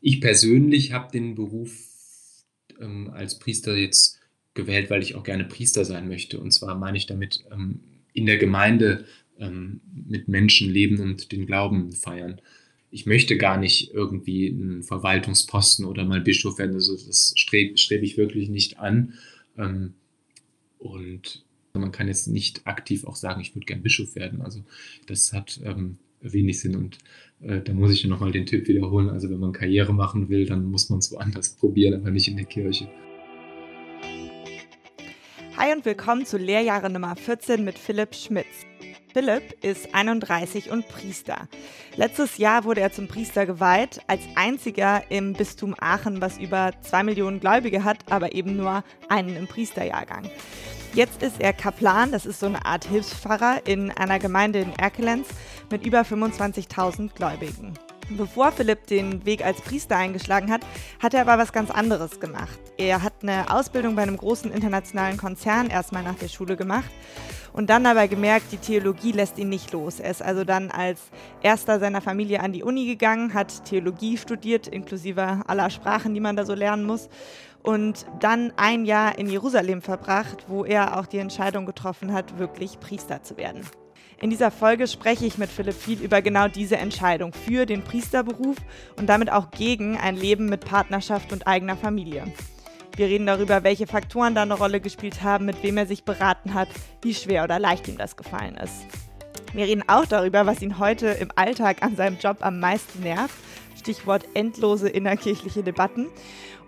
ich persönlich habe den Beruf ähm, als Priester jetzt gewählt, weil ich auch gerne Priester sein möchte. Und zwar meine ich damit ähm, in der Gemeinde ähm, mit Menschen leben und den Glauben feiern. Ich möchte gar nicht irgendwie einen Verwaltungsposten oder mal Bischof werden. Also das strebe streb ich wirklich nicht an. Ähm, und man kann jetzt nicht aktiv auch sagen, ich würde gern Bischof werden. Also das hat ähm, wenig Sinn und äh, da muss ich nochmal den Tipp wiederholen. Also wenn man Karriere machen will, dann muss man es woanders probieren, aber nicht in der Kirche. Hi und willkommen zu Lehrjahre Nummer 14 mit Philipp Schmitz. Philipp ist 31 und Priester. Letztes Jahr wurde er zum Priester geweiht, als einziger im Bistum Aachen, was über zwei Millionen Gläubige hat, aber eben nur einen im Priesterjahrgang. Jetzt ist er Kaplan, das ist so eine Art Hilfspfarrer in einer Gemeinde in Erkelenz mit über 25.000 Gläubigen. Bevor Philipp den Weg als Priester eingeschlagen hat, hat er aber was ganz anderes gemacht. Er hat eine Ausbildung bei einem großen internationalen Konzern erstmal nach der Schule gemacht und dann aber gemerkt, die Theologie lässt ihn nicht los. Er ist also dann als erster seiner Familie an die Uni gegangen, hat Theologie studiert, inklusive aller Sprachen, die man da so lernen muss und dann ein Jahr in Jerusalem verbracht, wo er auch die Entscheidung getroffen hat, wirklich Priester zu werden. In dieser Folge spreche ich mit Philipp viel über genau diese Entscheidung für den Priesterberuf und damit auch gegen ein Leben mit Partnerschaft und eigener Familie. Wir reden darüber, welche Faktoren da eine Rolle gespielt haben, mit wem er sich beraten hat, wie schwer oder leicht ihm das gefallen ist. Wir reden auch darüber, was ihn heute im Alltag an seinem Job am meisten nervt. Stichwort endlose innerkirchliche Debatten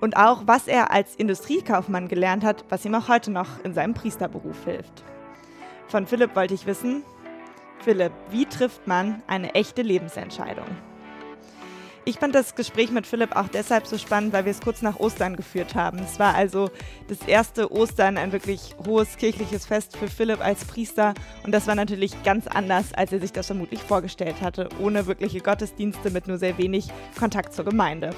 und auch, was er als Industriekaufmann gelernt hat, was ihm auch heute noch in seinem Priesterberuf hilft. Von Philipp wollte ich wissen, Philipp, wie trifft man eine echte Lebensentscheidung? Ich fand das Gespräch mit Philipp auch deshalb so spannend, weil wir es kurz nach Ostern geführt haben. Es war also das erste Ostern, ein wirklich hohes kirchliches Fest für Philipp als Priester. Und das war natürlich ganz anders, als er sich das vermutlich vorgestellt hatte, ohne wirkliche Gottesdienste mit nur sehr wenig Kontakt zur Gemeinde.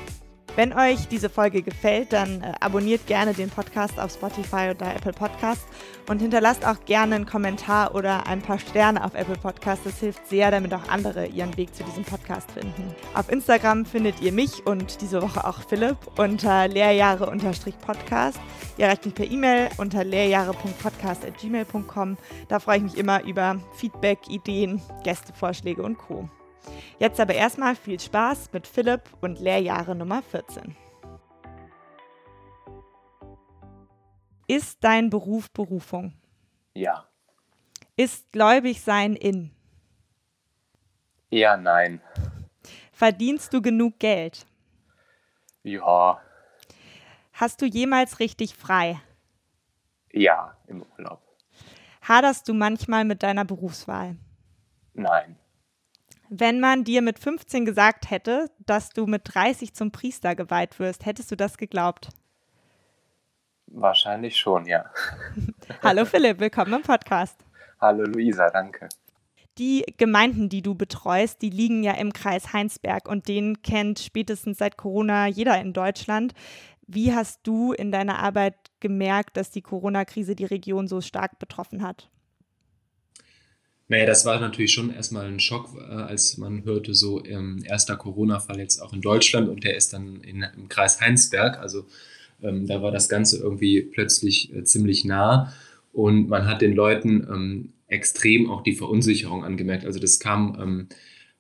Wenn euch diese Folge gefällt, dann äh, abonniert gerne den Podcast auf Spotify oder Apple Podcast und hinterlasst auch gerne einen Kommentar oder ein paar Sterne auf Apple Podcast. Das hilft sehr, damit auch andere ihren Weg zu diesem Podcast finden. Auf Instagram findet ihr mich und diese Woche auch Philipp unter lehrjahre-podcast. Ihr erreicht mich per E-Mail unter lehrjahre.podcast.gmail.com. Da freue ich mich immer über Feedback, Ideen, Gästevorschläge und Co. Jetzt aber erstmal viel Spaß mit Philipp und Lehrjahre Nummer 14. Ist dein Beruf Berufung? Ja. Ist gläubig sein in? Eher nein. Verdienst du genug Geld? Ja. Hast du jemals richtig frei? Ja, im Urlaub. Haderst du manchmal mit deiner Berufswahl? Nein. Wenn man dir mit 15 gesagt hätte, dass du mit 30 zum Priester geweiht wirst, hättest du das geglaubt? Wahrscheinlich schon, ja. Hallo Philipp, willkommen im Podcast. Hallo Luisa, danke. Die Gemeinden, die du betreust, die liegen ja im Kreis Heinsberg und den kennt spätestens seit Corona jeder in Deutschland. Wie hast du in deiner Arbeit gemerkt, dass die Corona-Krise die Region so stark betroffen hat? Naja, das war natürlich schon erstmal ein Schock, äh, als man hörte, so ähm, erster Corona-Fall jetzt auch in Deutschland und der ist dann in, im Kreis Heinsberg. Also ähm, da war das Ganze irgendwie plötzlich äh, ziemlich nah und man hat den Leuten ähm, extrem auch die Verunsicherung angemerkt. Also das kam ähm,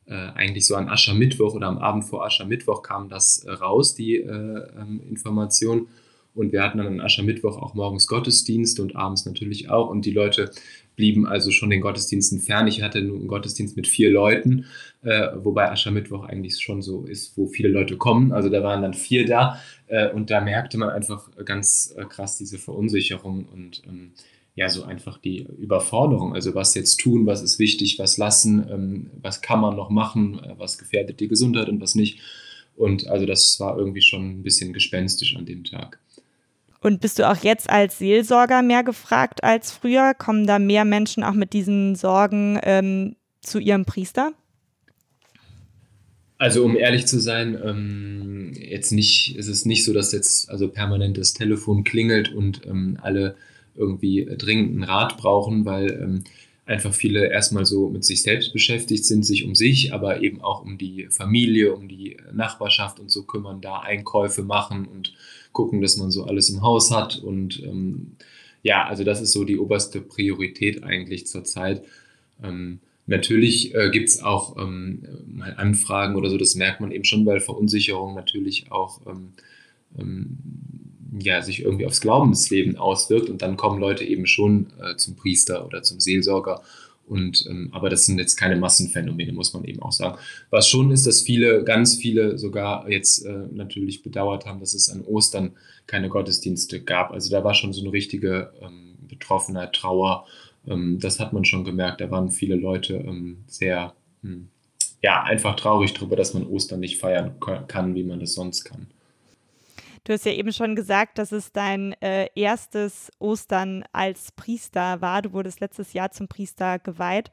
äh, eigentlich so an Aschermittwoch oder am Abend vor Aschermittwoch kam das äh, raus, die äh, ähm, Information. Und wir hatten dann an Aschermittwoch auch morgens Gottesdienst und abends natürlich auch. Und die Leute blieben also schon den Gottesdiensten fern. Ich hatte nur einen Gottesdienst mit vier Leuten, äh, wobei Aschermittwoch eigentlich schon so ist, wo viele Leute kommen. Also da waren dann vier da äh, und da merkte man einfach ganz äh, krass diese Verunsicherung und ähm, ja, so einfach die Überforderung. Also was jetzt tun, was ist wichtig, was lassen, ähm, was kann man noch machen, äh, was gefährdet die Gesundheit und was nicht. Und also das war irgendwie schon ein bisschen gespenstisch an dem Tag. Und bist du auch jetzt als Seelsorger mehr gefragt als früher? Kommen da mehr Menschen auch mit diesen Sorgen ähm, zu ihrem Priester? Also um ehrlich zu sein, ähm, jetzt nicht, ist es nicht so, dass jetzt also permanent das Telefon klingelt und ähm, alle irgendwie dringend einen Rat brauchen, weil ähm, einfach viele erstmal so mit sich selbst beschäftigt sind, sich um sich, aber eben auch um die Familie, um die Nachbarschaft und so kümmern, da Einkäufe machen und gucken, dass man so alles im Haus hat. Und ähm, ja, also das ist so die oberste Priorität eigentlich zurzeit. Ähm, natürlich äh, gibt es auch ähm, mal Anfragen oder so, das merkt man eben schon, weil Verunsicherung natürlich auch ähm, ähm, ja, sich irgendwie aufs Glaubensleben auswirkt und dann kommen Leute eben schon äh, zum Priester oder zum Seelsorger. Und, ähm, aber das sind jetzt keine Massenphänomene, muss man eben auch sagen. Was schon ist, dass viele, ganz viele sogar jetzt äh, natürlich bedauert haben, dass es an Ostern keine Gottesdienste gab. Also da war schon so eine richtige ähm, Betroffenheit, Trauer. Ähm, das hat man schon gemerkt. Da waren viele Leute ähm, sehr, hm, ja, einfach traurig darüber, dass man Ostern nicht feiern kann, wie man das sonst kann. Du hast ja eben schon gesagt, dass es dein äh, erstes Ostern als Priester war. Du wurdest letztes Jahr zum Priester geweiht.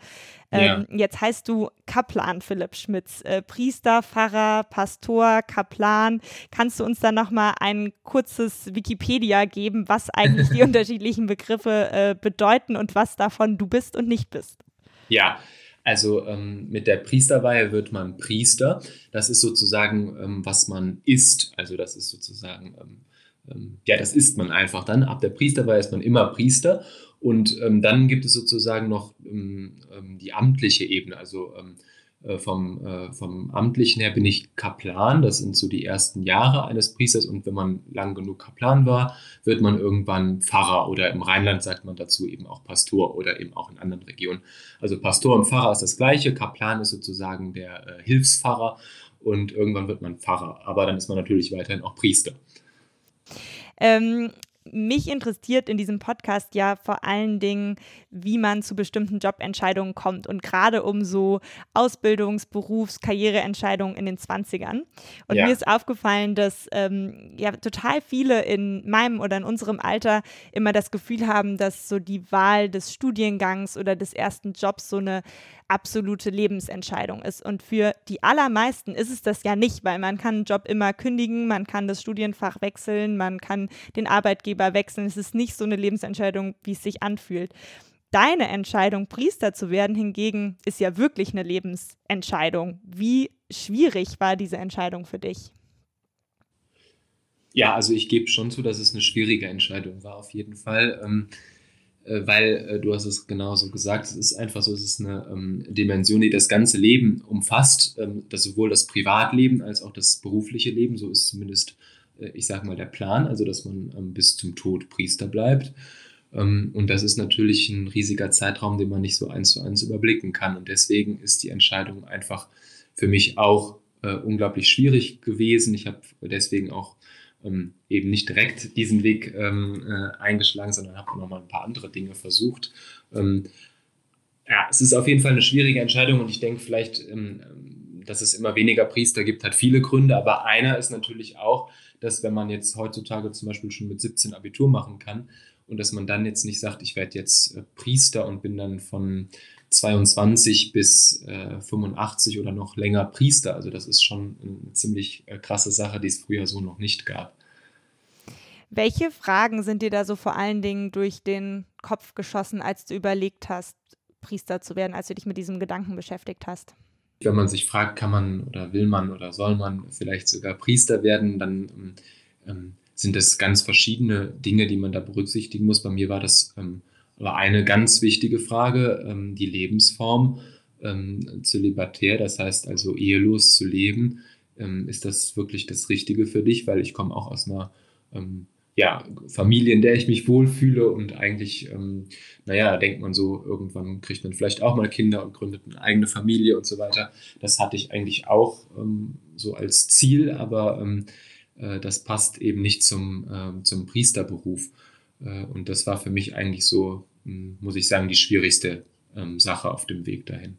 Ähm, ja. Jetzt heißt du Kaplan Philipp Schmitz. Äh, Priester, Pfarrer, Pastor, Kaplan. Kannst du uns da nochmal ein kurzes Wikipedia geben, was eigentlich die unterschiedlichen Begriffe äh, bedeuten und was davon du bist und nicht bist? Ja, also ähm, mit der Priesterweihe wird man Priester. Das ist sozusagen, ähm, was man ist. Also das ist sozusagen, ähm, ähm ja, das ist man einfach dann. Ab der Priesterweihe ist man immer Priester. Und ähm, dann gibt es sozusagen noch ähm, die amtliche Ebene. Also vom, äh, vom Amtlichen her bin ich Kaplan. Das sind so die ersten Jahre eines Priesters. Und wenn man lang genug Kaplan war, wird man irgendwann Pfarrer oder im Rheinland sagt man dazu eben auch Pastor oder eben auch in anderen Regionen. Also Pastor und Pfarrer ist das gleiche. Kaplan ist sozusagen der äh, Hilfspfarrer und irgendwann wird man Pfarrer. Aber dann ist man natürlich weiterhin auch Priester. Ähm, mich interessiert in diesem Podcast ja vor allen Dingen, wie man zu bestimmten Jobentscheidungen kommt und gerade um so Ausbildungs-, Berufs-, Karriereentscheidungen in den 20ern. Und ja. mir ist aufgefallen, dass ähm, ja total viele in meinem oder in unserem Alter immer das Gefühl haben, dass so die Wahl des Studiengangs oder des ersten Jobs so eine absolute Lebensentscheidung ist. Und für die allermeisten ist es das ja nicht, weil man kann einen Job immer kündigen, man kann das Studienfach wechseln, man kann den Arbeitgeber wechseln. Es ist nicht so eine Lebensentscheidung, wie es sich anfühlt. Deine Entscheidung, Priester zu werden, hingegen, ist ja wirklich eine Lebensentscheidung. Wie schwierig war diese Entscheidung für dich? Ja, also ich gebe schon zu, dass es eine schwierige Entscheidung war, auf jeden Fall. Ähm, äh, weil äh, du hast es genauso gesagt, es ist einfach so, es ist eine ähm, Dimension, die das ganze Leben umfasst, ähm, das sowohl das Privatleben als auch das berufliche Leben, so ist zumindest, äh, ich sage mal, der Plan, also dass man ähm, bis zum Tod Priester bleibt. Ähm, und das ist natürlich ein riesiger Zeitraum, den man nicht so eins zu eins überblicken kann. Und deswegen ist die Entscheidung einfach für mich auch äh, unglaublich schwierig gewesen. Ich habe deswegen auch ähm, eben nicht direkt diesen Weg ähm, äh, eingeschlagen, sondern habe noch mal ein paar andere Dinge versucht. Ähm, ja, es ist auf jeden Fall eine schwierige Entscheidung und ich denke vielleicht, ähm, dass es immer weniger Priester gibt, hat viele Gründe, aber einer ist natürlich auch, dass wenn man jetzt heutzutage zum Beispiel schon mit 17 Abitur machen kann und dass man dann jetzt nicht sagt, ich werde jetzt äh, Priester und bin dann von 22 bis äh, 85 oder noch länger Priester. Also das ist schon eine ziemlich äh, krasse Sache, die es früher so noch nicht gab. Welche Fragen sind dir da so vor allen Dingen durch den Kopf geschossen, als du überlegt hast, Priester zu werden, als du dich mit diesem Gedanken beschäftigt hast? Wenn man sich fragt, kann man oder will man oder soll man vielleicht sogar Priester werden, dann ähm, ähm sind das ganz verschiedene Dinge, die man da berücksichtigen muss. Bei mir war das ähm, aber eine ganz wichtige Frage, ähm, die Lebensform ähm, zölibatär, das heißt also ehelos zu leben. Ähm, ist das wirklich das Richtige für dich? Weil ich komme auch aus einer ähm, ja, Familie, in der ich mich wohlfühle und eigentlich, ähm, naja, denkt man so, irgendwann kriegt man vielleicht auch mal Kinder und gründet eine eigene Familie und so weiter. Das hatte ich eigentlich auch ähm, so als Ziel, aber äh, das passt eben nicht zum, äh, zum Priesterberuf. Äh, und das war für mich eigentlich so muss ich sagen, die schwierigste ähm, Sache auf dem Weg dahin.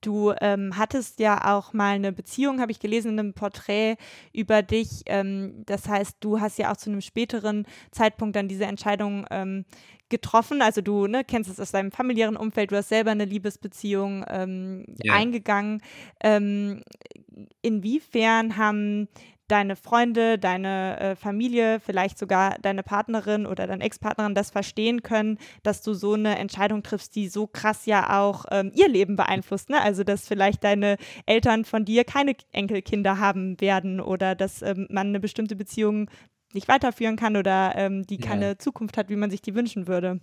Du ähm, hattest ja auch mal eine Beziehung, habe ich gelesen in einem Porträt über dich. Ähm, das heißt, du hast ja auch zu einem späteren Zeitpunkt dann diese Entscheidung ähm, getroffen. Also du ne, kennst es aus deinem familiären Umfeld, du hast selber eine Liebesbeziehung ähm, ja. eingegangen. Ähm, inwiefern haben deine Freunde, deine äh, Familie, vielleicht sogar deine Partnerin oder deine Ex-Partnerin das verstehen können, dass du so eine Entscheidung triffst, die so krass ja auch ähm, ihr Leben beeinflusst. Ne? Also, dass vielleicht deine Eltern von dir keine Enkelkinder haben werden oder dass ähm, man eine bestimmte Beziehung nicht weiterführen kann oder ähm, die keine ja. Zukunft hat, wie man sich die wünschen würde.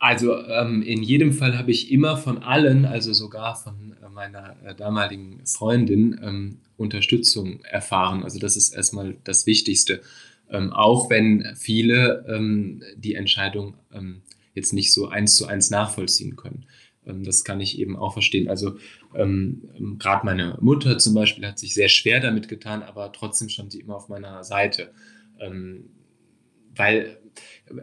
Also ähm, in jedem Fall habe ich immer von allen, also sogar von äh, meiner äh, damaligen Freundin, ähm, Unterstützung erfahren. Also das ist erstmal das Wichtigste. Ähm, auch wenn viele ähm, die Entscheidung ähm, jetzt nicht so eins zu eins nachvollziehen können. Ähm, das kann ich eben auch verstehen. Also gerade meine Mutter zum Beispiel hat sich sehr schwer damit getan, aber trotzdem stand sie immer auf meiner Seite. weil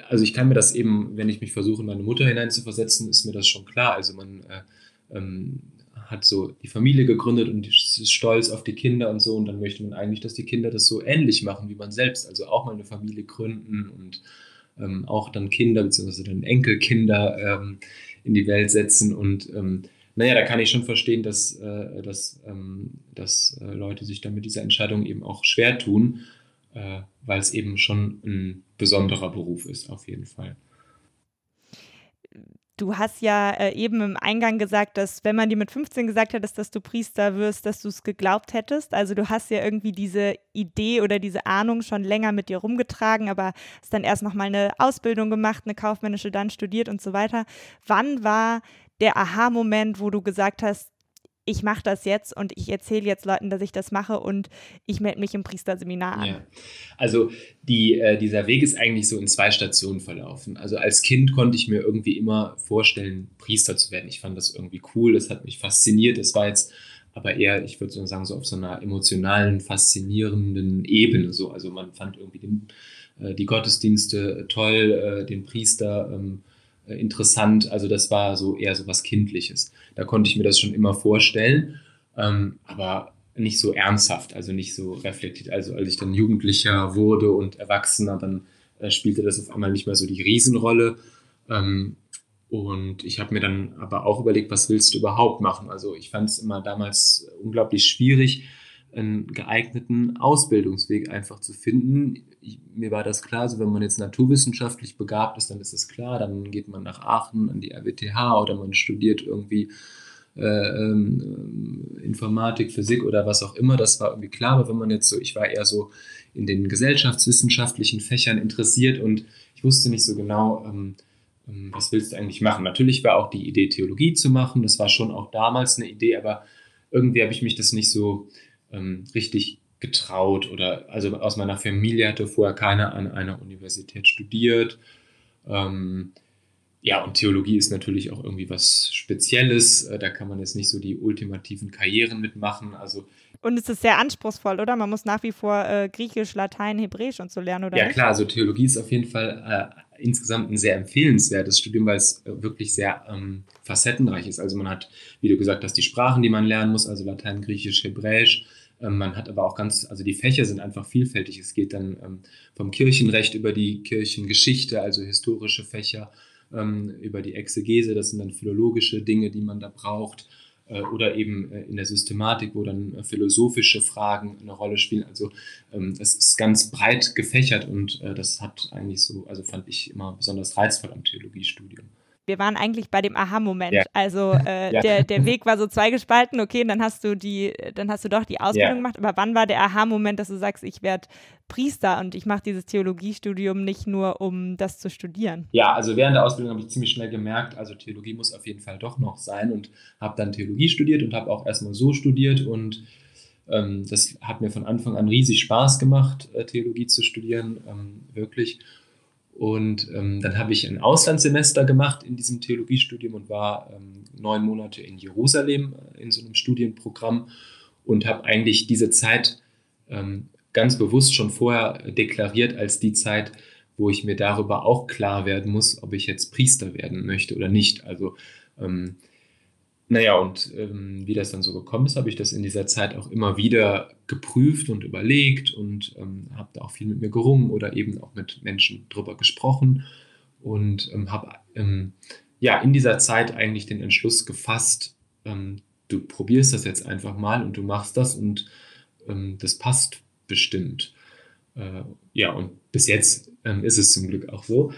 also ich kann mir das eben, wenn ich mich versuche, in meine Mutter hineinzuversetzen, ist mir das schon klar. Also man äh, ähm, hat so die Familie gegründet und ist stolz auf die Kinder und so und dann möchte man eigentlich, dass die Kinder das so ähnlich machen wie man selbst, also auch mal eine Familie gründen und ähm, auch dann Kinder bzw. dann Enkelkinder ähm, in die Welt setzen und ähm, naja, da kann ich schon verstehen, dass, äh, dass, ähm, dass äh, Leute sich dann mit dieser Entscheidung eben auch schwer tun äh, weil es eben schon ein besonderer Beruf ist, auf jeden Fall. Du hast ja äh, eben im Eingang gesagt, dass wenn man dir mit 15 gesagt hättest, dass du Priester wirst, dass du es geglaubt hättest. Also du hast ja irgendwie diese Idee oder diese Ahnung schon länger mit dir rumgetragen, aber hast dann erst nochmal eine Ausbildung gemacht, eine kaufmännische, dann studiert und so weiter. Wann war der Aha-Moment, wo du gesagt hast, ich mache das jetzt und ich erzähle jetzt Leuten, dass ich das mache und ich melde mich im Priesterseminar an. Ja. Also die, äh, dieser Weg ist eigentlich so in zwei Stationen verlaufen. Also als Kind konnte ich mir irgendwie immer vorstellen, Priester zu werden. Ich fand das irgendwie cool, das hat mich fasziniert. Es war jetzt aber eher, ich würde sagen, so auf so einer emotionalen, faszinierenden Ebene. So. Also man fand irgendwie den, äh, die Gottesdienste toll, äh, den Priester ähm, äh, interessant. Also das war so eher so was Kindliches. Da konnte ich mir das schon immer vorstellen, ähm, aber nicht so ernsthaft, also nicht so reflektiert. Also als ich dann Jugendlicher wurde und Erwachsener, dann äh, spielte das auf einmal nicht mehr so die Riesenrolle. Ähm, und ich habe mir dann aber auch überlegt, was willst du überhaupt machen? Also ich fand es immer damals unglaublich schwierig, einen geeigneten Ausbildungsweg einfach zu finden. Ich, mir war das klar, so wenn man jetzt naturwissenschaftlich begabt ist, dann ist es klar, dann geht man nach Aachen an die RWTH oder man studiert irgendwie äh, ähm, Informatik, Physik oder was auch immer. Das war irgendwie klar, aber wenn man jetzt so, ich war eher so in den gesellschaftswissenschaftlichen Fächern interessiert und ich wusste nicht so genau, ähm, ähm was willst du eigentlich machen? Natürlich war auch die Idee, Theologie zu machen. Das war schon auch damals eine Idee, aber irgendwie habe ich mich das nicht so ähm, richtig getraut oder also aus meiner Familie hatte vorher keiner an einer Universität studiert. Ähm, ja, und Theologie ist natürlich auch irgendwie was Spezielles. Äh, da kann man jetzt nicht so die ultimativen Karrieren mitmachen. Also und es ist sehr anspruchsvoll, oder? Man muss nach wie vor äh, Griechisch, Latein, Hebräisch und so lernen, oder? Ja, nicht? klar. Also Theologie ist auf jeden Fall äh, insgesamt ein sehr empfehlenswertes Studium, weil es äh, wirklich sehr ähm, facettenreich ist. Also man hat, wie du gesagt hast, die Sprachen, die man lernen muss, also Latein, Griechisch, Hebräisch. Ähm, man hat aber auch ganz, also die Fächer sind einfach vielfältig. Es geht dann ähm, vom Kirchenrecht über die Kirchengeschichte, also historische Fächer, ähm, über die Exegese, das sind dann philologische Dinge, die man da braucht, äh, oder eben äh, in der Systematik, wo dann äh, philosophische Fragen eine Rolle spielen. Also es ist ganz breit gefächert und das hat eigentlich so, also fand ich immer besonders reizvoll am Theologiestudium wir waren eigentlich bei dem Aha-Moment. Ja. Also äh, ja. der, der Weg war so zweigespalten, okay, und dann hast du die, dann hast du doch die Ausbildung ja. gemacht. Aber wann war der Aha-Moment, dass du sagst, ich werde Priester und ich mache dieses Theologiestudium nicht nur, um das zu studieren? Ja, also während der Ausbildung habe ich ziemlich schnell gemerkt, also Theologie muss auf jeden Fall doch noch sein und habe dann Theologie studiert und habe auch erstmal so studiert und ähm, das hat mir von Anfang an riesig Spaß gemacht, äh, Theologie zu studieren, ähm, wirklich. Und ähm, dann habe ich ein Auslandssemester gemacht in diesem Theologiestudium und war ähm, neun Monate in Jerusalem äh, in so einem Studienprogramm und habe eigentlich diese Zeit ähm, ganz bewusst schon vorher deklariert als die Zeit, wo ich mir darüber auch klar werden muss, ob ich jetzt Priester werden möchte oder nicht. Also ähm, naja, und ähm, wie das dann so gekommen ist, habe ich das in dieser Zeit auch immer wieder geprüft und überlegt und ähm, habe da auch viel mit mir gerungen oder eben auch mit Menschen drüber gesprochen und ähm, habe ähm, ja in dieser Zeit eigentlich den Entschluss gefasst, ähm, du probierst das jetzt einfach mal und du machst das und ähm, das passt bestimmt. Äh, ja, und bis jetzt ist es zum Glück auch so.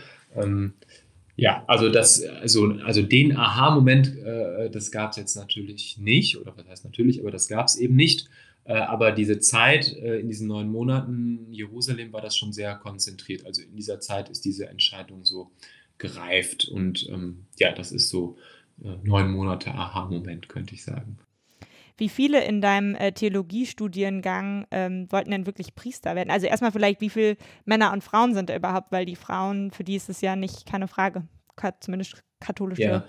Ja, also das, also, also den Aha-Moment, äh, das gab es jetzt natürlich nicht, oder was heißt natürlich, aber das gab es eben nicht. Äh, aber diese Zeit äh, in diesen neun Monaten Jerusalem war das schon sehr konzentriert. Also in dieser Zeit ist diese Entscheidung so gereift und ähm, ja, das ist so äh, neun Monate Aha-Moment, könnte ich sagen. Wie viele in deinem äh, Theologiestudiengang ähm, wollten denn wirklich Priester werden? Also erstmal vielleicht, wie viele Männer und Frauen sind da überhaupt? Weil die Frauen, für die ist es ja nicht keine Frage. Zumindest katholische ja.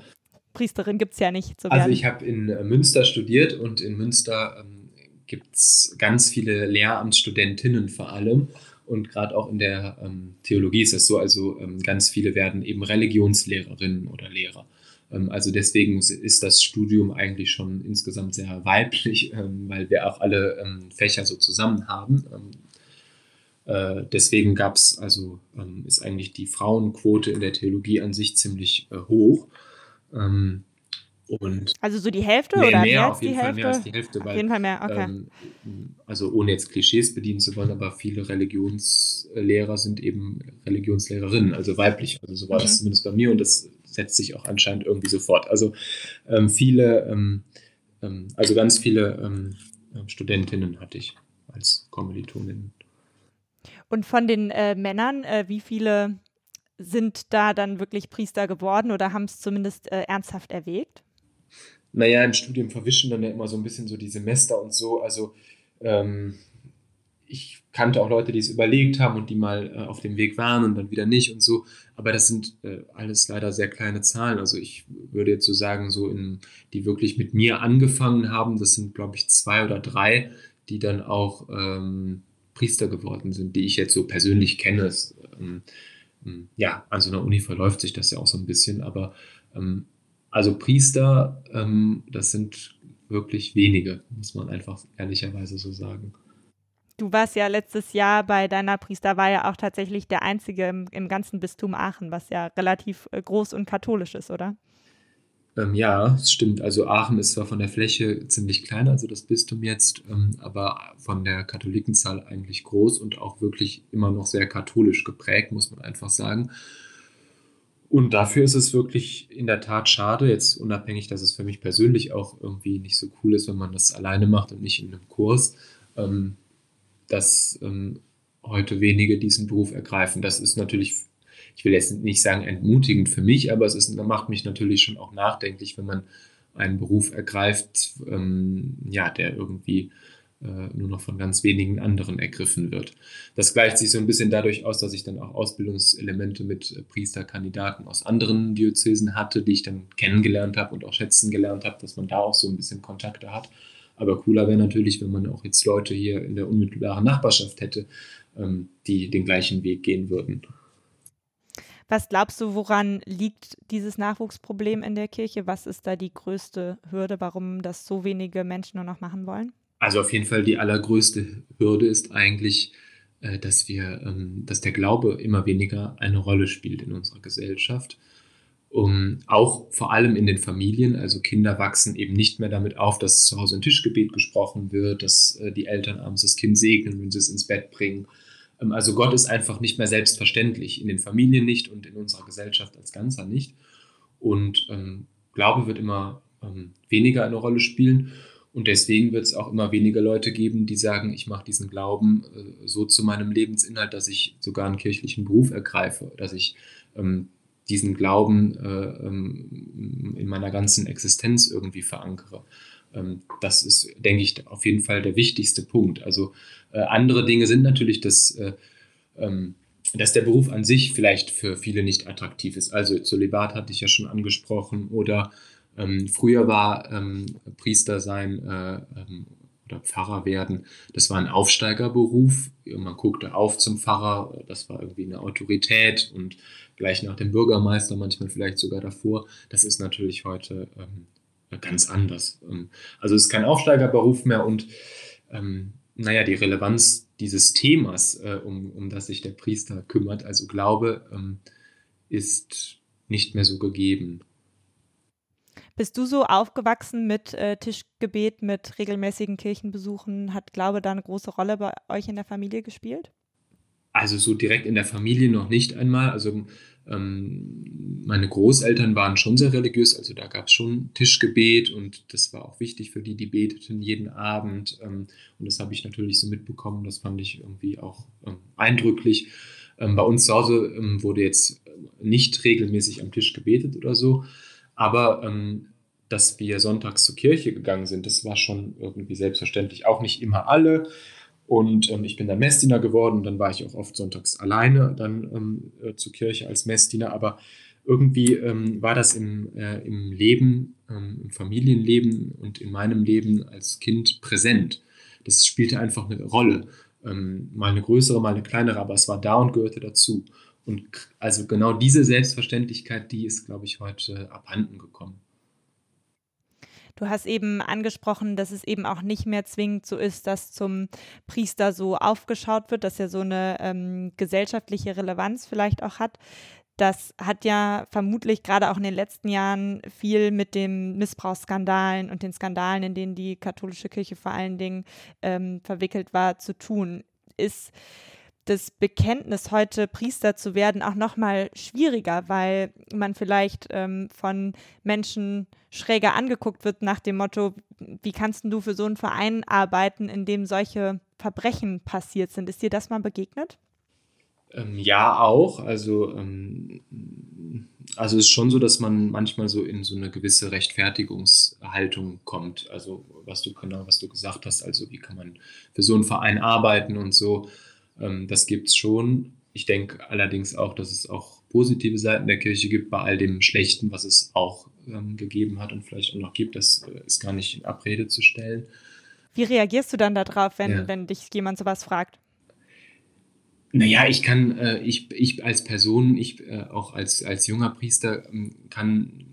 Priesterin gibt es ja nicht. also ich habe in äh, Münster studiert und in Münster ähm, gibt es ganz viele Lehramtsstudentinnen vor allem. Und gerade auch in der ähm, Theologie ist das so, also ähm, ganz viele werden eben Religionslehrerinnen oder Lehrer. Ähm, also deswegen ist das Studium eigentlich schon insgesamt sehr weiblich, ähm, weil wir auch alle ähm, Fächer so zusammen haben. Äh, deswegen gab es, also ist eigentlich die Frauenquote in der Theologie an sich ziemlich äh, hoch. Und also so die Hälfte mehr, oder mehr, mehr auf jeden Fall Hälfte? mehr als die Hälfte. Weil, auf jeden Fall mehr, okay. Ähm, also ohne jetzt Klischees bedienen zu wollen, aber viele Religionslehrer sind eben Religionslehrerinnen, also weiblich. Also so war mhm. das zumindest bei mir und das setzt sich auch anscheinend irgendwie sofort. Also ähm, viele, ähm, ähm also ganz viele ähm, Studentinnen hatte ich als Kommilitoninnen. Und von den äh, Männern, äh, wie viele sind da dann wirklich Priester geworden oder haben es zumindest äh, ernsthaft erwägt? naja, im Studium verwischen dann ja immer so ein bisschen so die Semester und so. Also ähm, ich kannte auch Leute, die es überlegt haben und die mal äh, auf dem Weg waren und dann wieder nicht und so. Aber das sind äh, alles leider sehr kleine Zahlen. Also ich würde jetzt so sagen, so in, die wirklich mit mir angefangen haben, das sind, glaube ich, zwei oder drei, die dann auch ähm, Priester geworden sind, die ich jetzt so persönlich kenne. Es, ähm, ja, an so einer Uni verläuft sich das ja auch so ein bisschen, aber ähm, also Priester, ähm, das sind wirklich wenige, muss man einfach ehrlicherweise so sagen. Du warst ja letztes Jahr bei deiner Priesterweihe auch tatsächlich der Einzige im, im ganzen Bistum Aachen, was ja relativ äh, groß und katholisch ist, oder? Ähm, ja, es stimmt. Also Aachen ist zwar von der Fläche ziemlich klein, also das Bistum jetzt, ähm, aber von der Katholikenzahl eigentlich groß und auch wirklich immer noch sehr katholisch geprägt, muss man einfach sagen. Und dafür ist es wirklich in der Tat schade, jetzt unabhängig, dass es für mich persönlich auch irgendwie nicht so cool ist, wenn man das alleine macht und nicht in einem Kurs, ähm, dass ähm, heute wenige diesen Beruf ergreifen. Das ist natürlich, ich will jetzt nicht sagen entmutigend für mich, aber es ist, macht mich natürlich schon auch nachdenklich, wenn man einen Beruf ergreift, ähm, ja, der irgendwie äh, nur noch von ganz wenigen anderen ergriffen wird. Das gleicht sich so ein bisschen dadurch aus, dass ich dann auch Ausbildungselemente mit äh, Priesterkandidaten aus anderen Diözesen hatte, die ich dann kennengelernt habe und auch schätzen gelernt habe, dass man da auch so ein bisschen Kontakte hat. Aber cooler wäre natürlich, wenn man auch jetzt Leute hier in der unmittelbaren Nachbarschaft hätte, ähm, die den gleichen Weg gehen würden. Was glaubst du, woran liegt dieses Nachwuchsproblem in der Kirche? Was ist da die größte Hürde, warum das so wenige Menschen nur noch machen wollen? Also auf jeden Fall die allergrößte Hürde ist eigentlich, äh, dass wir, ähm, dass der Glaube immer weniger eine Rolle spielt in unserer Gesellschaft. Um, auch vor allem in den Familien, also Kinder wachsen eben nicht mehr damit auf, dass zu Hause ein Tischgebet gesprochen wird, dass äh, die Eltern abends das Kind segnen, wenn sie es ins Bett bringen. Ähm, also Gott ist einfach nicht mehr selbstverständlich, in den Familien nicht und in unserer Gesellschaft als Ganzer nicht. Und ähm, Glaube wird immer ähm, weniger eine Rolle spielen. Und deswegen wird es auch immer weniger Leute geben, die sagen, ich mache diesen Glauben äh, so zu meinem Lebensinhalt, dass ich sogar einen kirchlichen Beruf ergreife, dass ich ähm, diesen Glauben äh, ähm, in meiner ganzen Existenz irgendwie verankere. Ähm, das ist, denke ich, auf jeden Fall der wichtigste Punkt. Also äh, andere Dinge sind natürlich, dass, äh, ähm, dass der Beruf an sich vielleicht für viele nicht attraktiv ist. Also Zölibat hatte ich ja schon angesprochen oder ähm, früher war ähm, Priester sein äh, oder Pfarrer werden, das war ein Aufsteigerberuf. Man guckte auf zum Pfarrer, das war irgendwie eine Autorität und gleich nach dem Bürgermeister, manchmal vielleicht sogar davor. Das ist natürlich heute ähm, ganz anders. Ähm, also es ist kein Aufsteigerberuf mehr und ähm, naja, die Relevanz dieses Themas, äh, um, um das sich der Priester kümmert, also Glaube, ähm, ist nicht mehr so gegeben. Bist du so aufgewachsen mit äh, Tischgebet, mit regelmäßigen Kirchenbesuchen? Hat Glaube da eine große Rolle bei euch in der Familie gespielt? Also so direkt in der Familie noch nicht einmal. Also ähm, meine Großeltern waren schon sehr religiös, also da gab es schon Tischgebet und das war auch wichtig für die, die beteten jeden Abend. Ähm, und das habe ich natürlich so mitbekommen, das fand ich irgendwie auch ähm, eindrücklich. Ähm, bei uns zu Hause ähm, wurde jetzt nicht regelmäßig am Tisch gebetet oder so, aber ähm, dass wir sonntags zur Kirche gegangen sind, das war schon irgendwie selbstverständlich. Auch nicht immer alle. Und ähm, ich bin dann Messdiener geworden. Dann war ich auch oft sonntags alleine dann ähm, äh, zur Kirche als Messdiener. Aber irgendwie ähm, war das im, äh, im Leben, ähm, im Familienleben und in meinem Leben als Kind präsent. Das spielte einfach eine Rolle. Ähm, mal eine größere, mal eine kleinere, aber es war da und gehörte dazu. Und also genau diese Selbstverständlichkeit, die ist, glaube ich, heute abhanden gekommen. Du hast eben angesprochen, dass es eben auch nicht mehr zwingend so ist, dass zum Priester so aufgeschaut wird, dass er so eine ähm, gesellschaftliche Relevanz vielleicht auch hat. Das hat ja vermutlich gerade auch in den letzten Jahren viel mit den Missbrauchsskandalen und den Skandalen, in denen die katholische Kirche vor allen Dingen ähm, verwickelt war, zu tun. Ist das Bekenntnis, heute Priester zu werden, auch nochmal schwieriger, weil man vielleicht ähm, von Menschen schräger angeguckt wird nach dem Motto, wie kannst du für so einen Verein arbeiten, in dem solche Verbrechen passiert sind? Ist dir das mal begegnet? Ähm, ja, auch. Also, ähm, also es ist schon so, dass man manchmal so in so eine gewisse Rechtfertigungshaltung kommt. Also was du genau, was du gesagt hast, also wie kann man für so einen Verein arbeiten und so. Ähm, das gibt es schon. Ich denke allerdings auch, dass es auch positive Seiten der Kirche gibt, bei all dem Schlechten, was es auch ähm, gegeben hat und vielleicht auch noch gibt. Das äh, ist gar nicht in Abrede zu stellen. Wie reagierst du dann darauf, wenn, ja. wenn dich jemand sowas fragt? Naja, ich kann, äh, ich, ich als Person, ich äh, auch als, als junger Priester, ähm, kann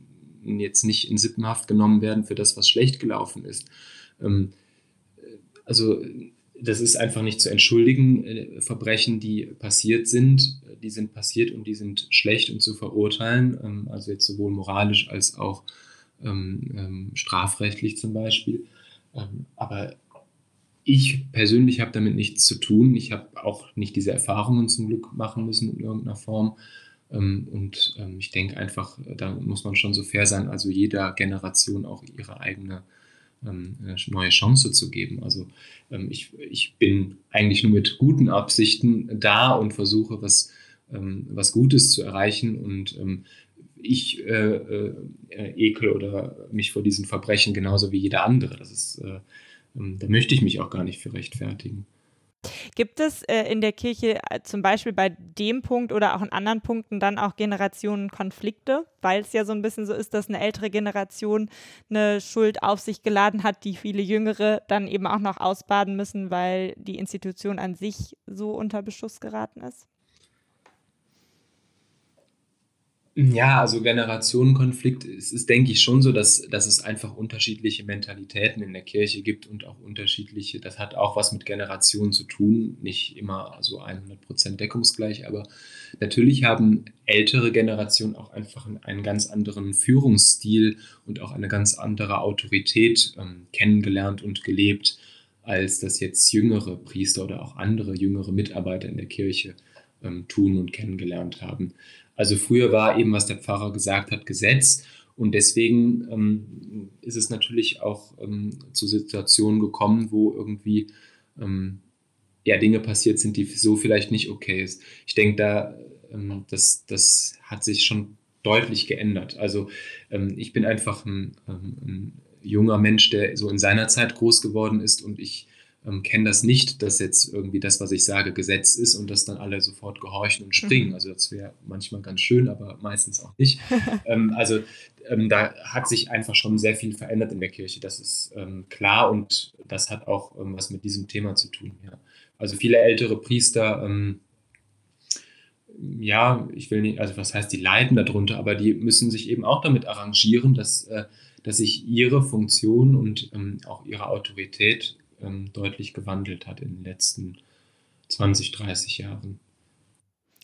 jetzt nicht in Sippenhaft genommen werden für das, was schlecht gelaufen ist. Ähm, also das ist einfach nicht zu entschuldigen. Äh, Verbrechen, die passiert sind, die sind passiert und die sind schlecht und zu verurteilen. Ähm, also jetzt sowohl moralisch als auch ähm, ähm, strafrechtlich zum Beispiel. Aber ich persönlich habe damit nichts zu tun. Ich habe auch nicht diese Erfahrungen zum Glück machen müssen in irgendeiner Form. Und ich denke einfach, da muss man schon so fair sein, also jeder Generation auch ihre eigene eine neue Chance zu geben. Also ähm, ich, ich bin eigentlich nur mit guten Absichten da und versuche, was, ähm, was Gutes zu erreichen und ich äh, äh, ekel oder mich vor diesen Verbrechen genauso wie jeder andere. Das ist, äh, da möchte ich mich auch gar nicht für rechtfertigen. Gibt es äh, in der Kirche äh, zum Beispiel bei dem Punkt oder auch in anderen Punkten dann auch Generationenkonflikte, weil es ja so ein bisschen so ist, dass eine ältere Generation eine Schuld auf sich geladen hat, die viele Jüngere dann eben auch noch ausbaden müssen, weil die Institution an sich so unter Beschuss geraten ist? Ja, also Generationenkonflikt ist, ist, denke ich, schon so, dass, dass es einfach unterschiedliche Mentalitäten in der Kirche gibt und auch unterschiedliche, das hat auch was mit Generationen zu tun, nicht immer so 100% deckungsgleich, aber natürlich haben ältere Generationen auch einfach einen ganz anderen Führungsstil und auch eine ganz andere Autorität ähm, kennengelernt und gelebt, als das jetzt jüngere Priester oder auch andere jüngere Mitarbeiter in der Kirche ähm, tun und kennengelernt haben. Also früher war eben, was der Pfarrer gesagt hat, Gesetz. Und deswegen ähm, ist es natürlich auch ähm, zu Situationen gekommen, wo irgendwie ähm, ja, Dinge passiert sind, die so vielleicht nicht okay ist. Ich denke, da, ähm, das, das hat sich schon deutlich geändert. Also ähm, ich bin einfach ein, ähm, ein junger Mensch, der so in seiner Zeit groß geworden ist und ich ähm, kennen das nicht, dass jetzt irgendwie das, was ich sage, Gesetz ist und dass dann alle sofort gehorchen und springen. Mhm. Also das wäre manchmal ganz schön, aber meistens auch nicht. ähm, also ähm, da hat sich einfach schon sehr viel verändert in der Kirche. Das ist ähm, klar und das hat auch ähm, was mit diesem Thema zu tun. Ja. Also viele ältere Priester ähm, ja, ich will nicht, also was heißt, die leiden darunter, aber die müssen sich eben auch damit arrangieren, dass, äh, dass sich ihre Funktion und ähm, auch ihre Autorität ähm, deutlich gewandelt hat in den letzten 20, 30 Jahren.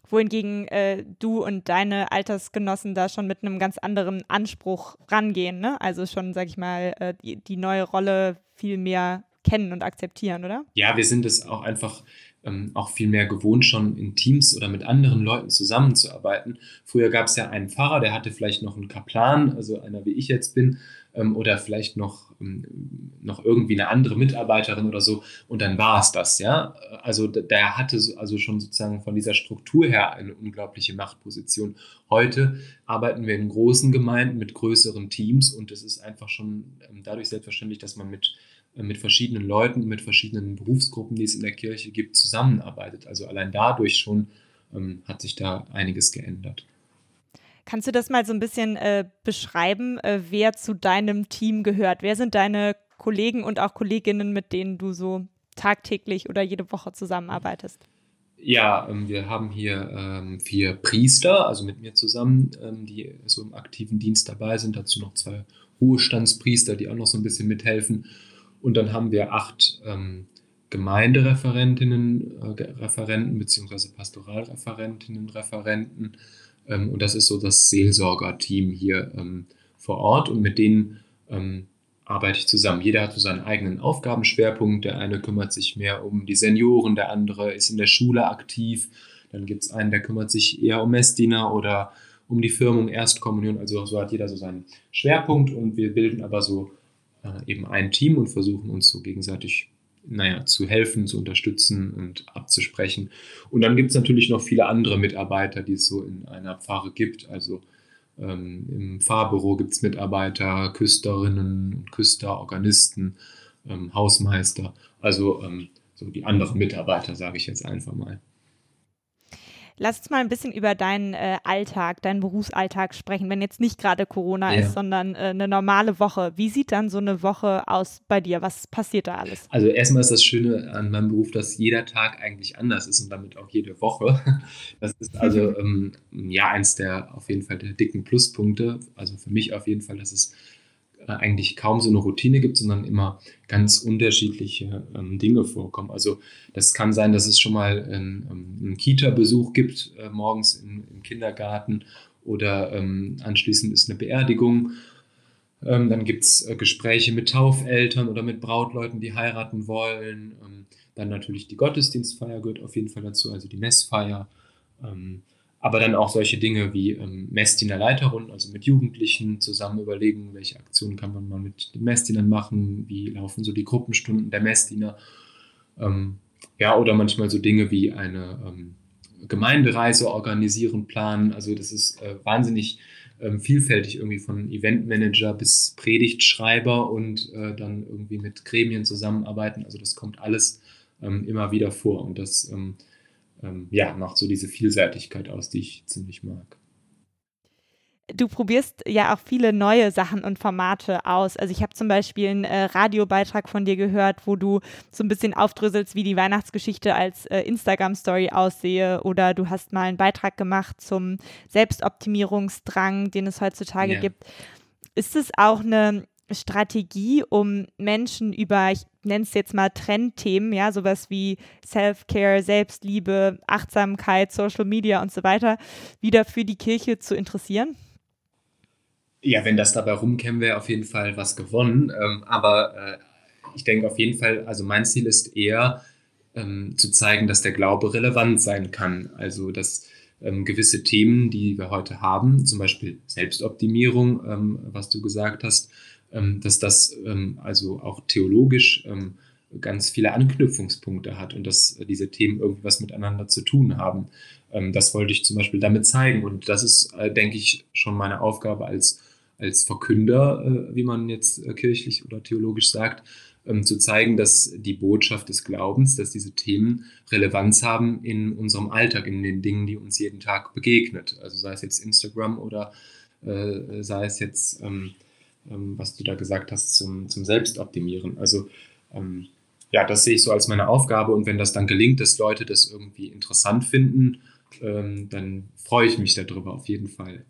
wohingegen äh, du und deine Altersgenossen da schon mit einem ganz anderen Anspruch rangehen, ne? Also schon, sag ich mal, äh, die, die neue Rolle viel mehr kennen und akzeptieren, oder? Ja, wir sind es auch einfach ähm, auch viel mehr gewohnt, schon in Teams oder mit anderen Leuten zusammenzuarbeiten. Früher gab es ja einen Pfarrer, der hatte vielleicht noch einen Kaplan, also einer wie ich jetzt bin, ähm, oder vielleicht noch, ähm, noch irgendwie eine andere Mitarbeiterin oder so, und dann war es das, ja. Also der hatte also schon sozusagen von dieser Struktur her eine unglaubliche Machtposition. Heute arbeiten wir in großen Gemeinden mit größeren Teams und es ist einfach schon ähm, dadurch selbstverständlich, dass man mit mit verschiedenen Leuten, mit verschiedenen Berufsgruppen, die es in der Kirche gibt, zusammenarbeitet. Also allein dadurch schon ähm, hat sich da einiges geändert. Kannst du das mal so ein bisschen äh, beschreiben, äh, wer zu deinem Team gehört? Wer sind deine Kollegen und auch Kolleginnen, mit denen du so tagtäglich oder jede Woche zusammenarbeitest? Ja, ähm, wir haben hier ähm, vier Priester, also mit mir zusammen, ähm, die so im aktiven Dienst dabei sind. Dazu noch zwei Ruhestandspriester, die auch noch so ein bisschen mithelfen. Und dann haben wir acht ähm, Gemeindereferentinnen, äh, Referenten beziehungsweise Pastoralreferentinnen, Referenten. Ähm, und das ist so das Seelsorgerteam hier ähm, vor Ort. Und mit denen ähm, arbeite ich zusammen. Jeder hat so seinen eigenen Aufgabenschwerpunkt. Der eine kümmert sich mehr um die Senioren, der andere ist in der Schule aktiv. Dann gibt es einen, der kümmert sich eher um Messdiener oder um die Firmung Erstkommunion. Also so hat jeder so seinen Schwerpunkt und wir bilden aber so äh, eben ein Team und versuchen uns so gegenseitig naja, zu helfen, zu unterstützen und abzusprechen. Und dann gibt es natürlich noch viele andere Mitarbeiter, die es so in einer Pfarre gibt. Also ähm, im Pfarrbüro gibt es Mitarbeiter, Küsterinnen, Küster, Organisten, ähm, Hausmeister. Also ähm, so die anderen Mitarbeiter, sage ich jetzt einfach mal. Lass uns mal ein bisschen über deinen äh, Alltag, deinen Berufsalltag sprechen, wenn jetzt nicht gerade Corona ja. ist, sondern äh, eine normale Woche. Wie sieht dann so eine Woche aus bei dir? Was passiert da alles? Also erstmal ist das Schöne an meinem Beruf, dass jeder Tag eigentlich anders ist und damit auch jede Woche. Das ist also ähm, ja eins der auf jeden Fall der dicken Pluspunkte. Also für mich auf jeden Fall, dass es eigentlich kaum so eine Routine gibt, sondern immer ganz unterschiedliche ähm, Dinge vorkommen. Also das kann sein, dass es schon mal einen, ähm, einen Kita-Besuch gibt, äh, morgens in, im Kindergarten oder ähm, anschließend ist eine Beerdigung. Ähm, dann gibt es äh, Gespräche mit Taufeltern oder mit Brautleuten, die heiraten wollen. Ähm, dann natürlich die Gottesdienstfeier gehört auf jeden Fall dazu, also die Messfeier. Ähm, aber dann auch solche Dinge wie ähm, Messdiener Leiterrunden, also mit Jugendlichen zusammen überlegen, welche Aktionen kann man mal mit den Messdienern machen, wie laufen so die Gruppenstunden der Messdiener. Ähm, ja, oder manchmal so Dinge wie eine ähm, Gemeindereise organisieren, planen. Also das ist äh, wahnsinnig ähm, vielfältig irgendwie von Eventmanager bis Predigtschreiber und äh, dann irgendwie mit Gremien zusammenarbeiten. Also das kommt alles ähm, immer wieder vor und das ähm, ja, macht so diese Vielseitigkeit aus, die ich ziemlich mag. Du probierst ja auch viele neue Sachen und Formate aus. Also ich habe zum Beispiel einen äh, Radiobeitrag von dir gehört, wo du so ein bisschen aufdröselst, wie die Weihnachtsgeschichte als äh, Instagram-Story aussehe. Oder du hast mal einen Beitrag gemacht zum Selbstoptimierungsdrang, den es heutzutage yeah. gibt. Ist es auch eine Strategie, um Menschen über, ich nenne es jetzt mal Trendthemen, ja, sowas wie Self-Care, Selbstliebe, Achtsamkeit, Social Media und so weiter, wieder für die Kirche zu interessieren? Ja, wenn das dabei rumkäme, wäre auf jeden Fall was gewonnen. Ähm, aber äh, ich denke auf jeden Fall, also mein Ziel ist eher ähm, zu zeigen, dass der Glaube relevant sein kann. Also dass ähm, gewisse Themen, die wir heute haben, zum Beispiel Selbstoptimierung, ähm, was du gesagt hast, dass das ähm, also auch theologisch ähm, ganz viele Anknüpfungspunkte hat und dass diese Themen irgendwie was miteinander zu tun haben. das wollte ich zum Beispiel damit zeigen und das ist, äh, denke ich, schon meine Aufgabe als, als Verkünder, äh, wie man jetzt äh, kirchlich oder theologisch sagt, zu zeigen, dass die Botschaft des Glaubens, dass diese Themen Relevanz haben in unserem Alltag, in den Dingen, die uns jeden Tag begegnet. Also sei es jetzt Instagram oder äh, sei es jetzt ähm, was du da gesagt hast, zum, zum Selbstoptimieren. Also ähm, ja, das sehe ich so als meine Aufgabe und wenn das dann gelingt, dass Leute das irgendwie interessant finden, ähm, dann freue ich mich darüber auf jeden Fall.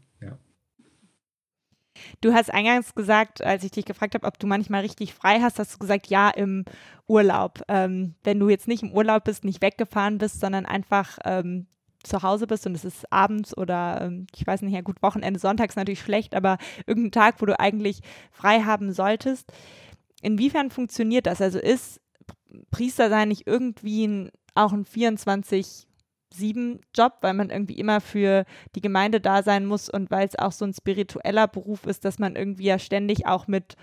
Du hast eingangs gesagt, als ich dich gefragt habe, ob du manchmal richtig frei hast, hast du gesagt, ja, im Urlaub. Ähm, wenn du jetzt nicht im Urlaub bist, nicht weggefahren bist, sondern einfach ähm, zu Hause bist und es ist abends oder ähm, ich weiß nicht, ja gut, Wochenende, Sonntags natürlich schlecht, aber irgendein Tag, wo du eigentlich frei haben solltest. Inwiefern funktioniert das? Also ist Priester sein nicht irgendwie ein, auch ein 24 sieben Job, weil man irgendwie immer für die Gemeinde da sein muss und weil es auch so ein spiritueller Beruf ist, dass man irgendwie ja ständig auch mit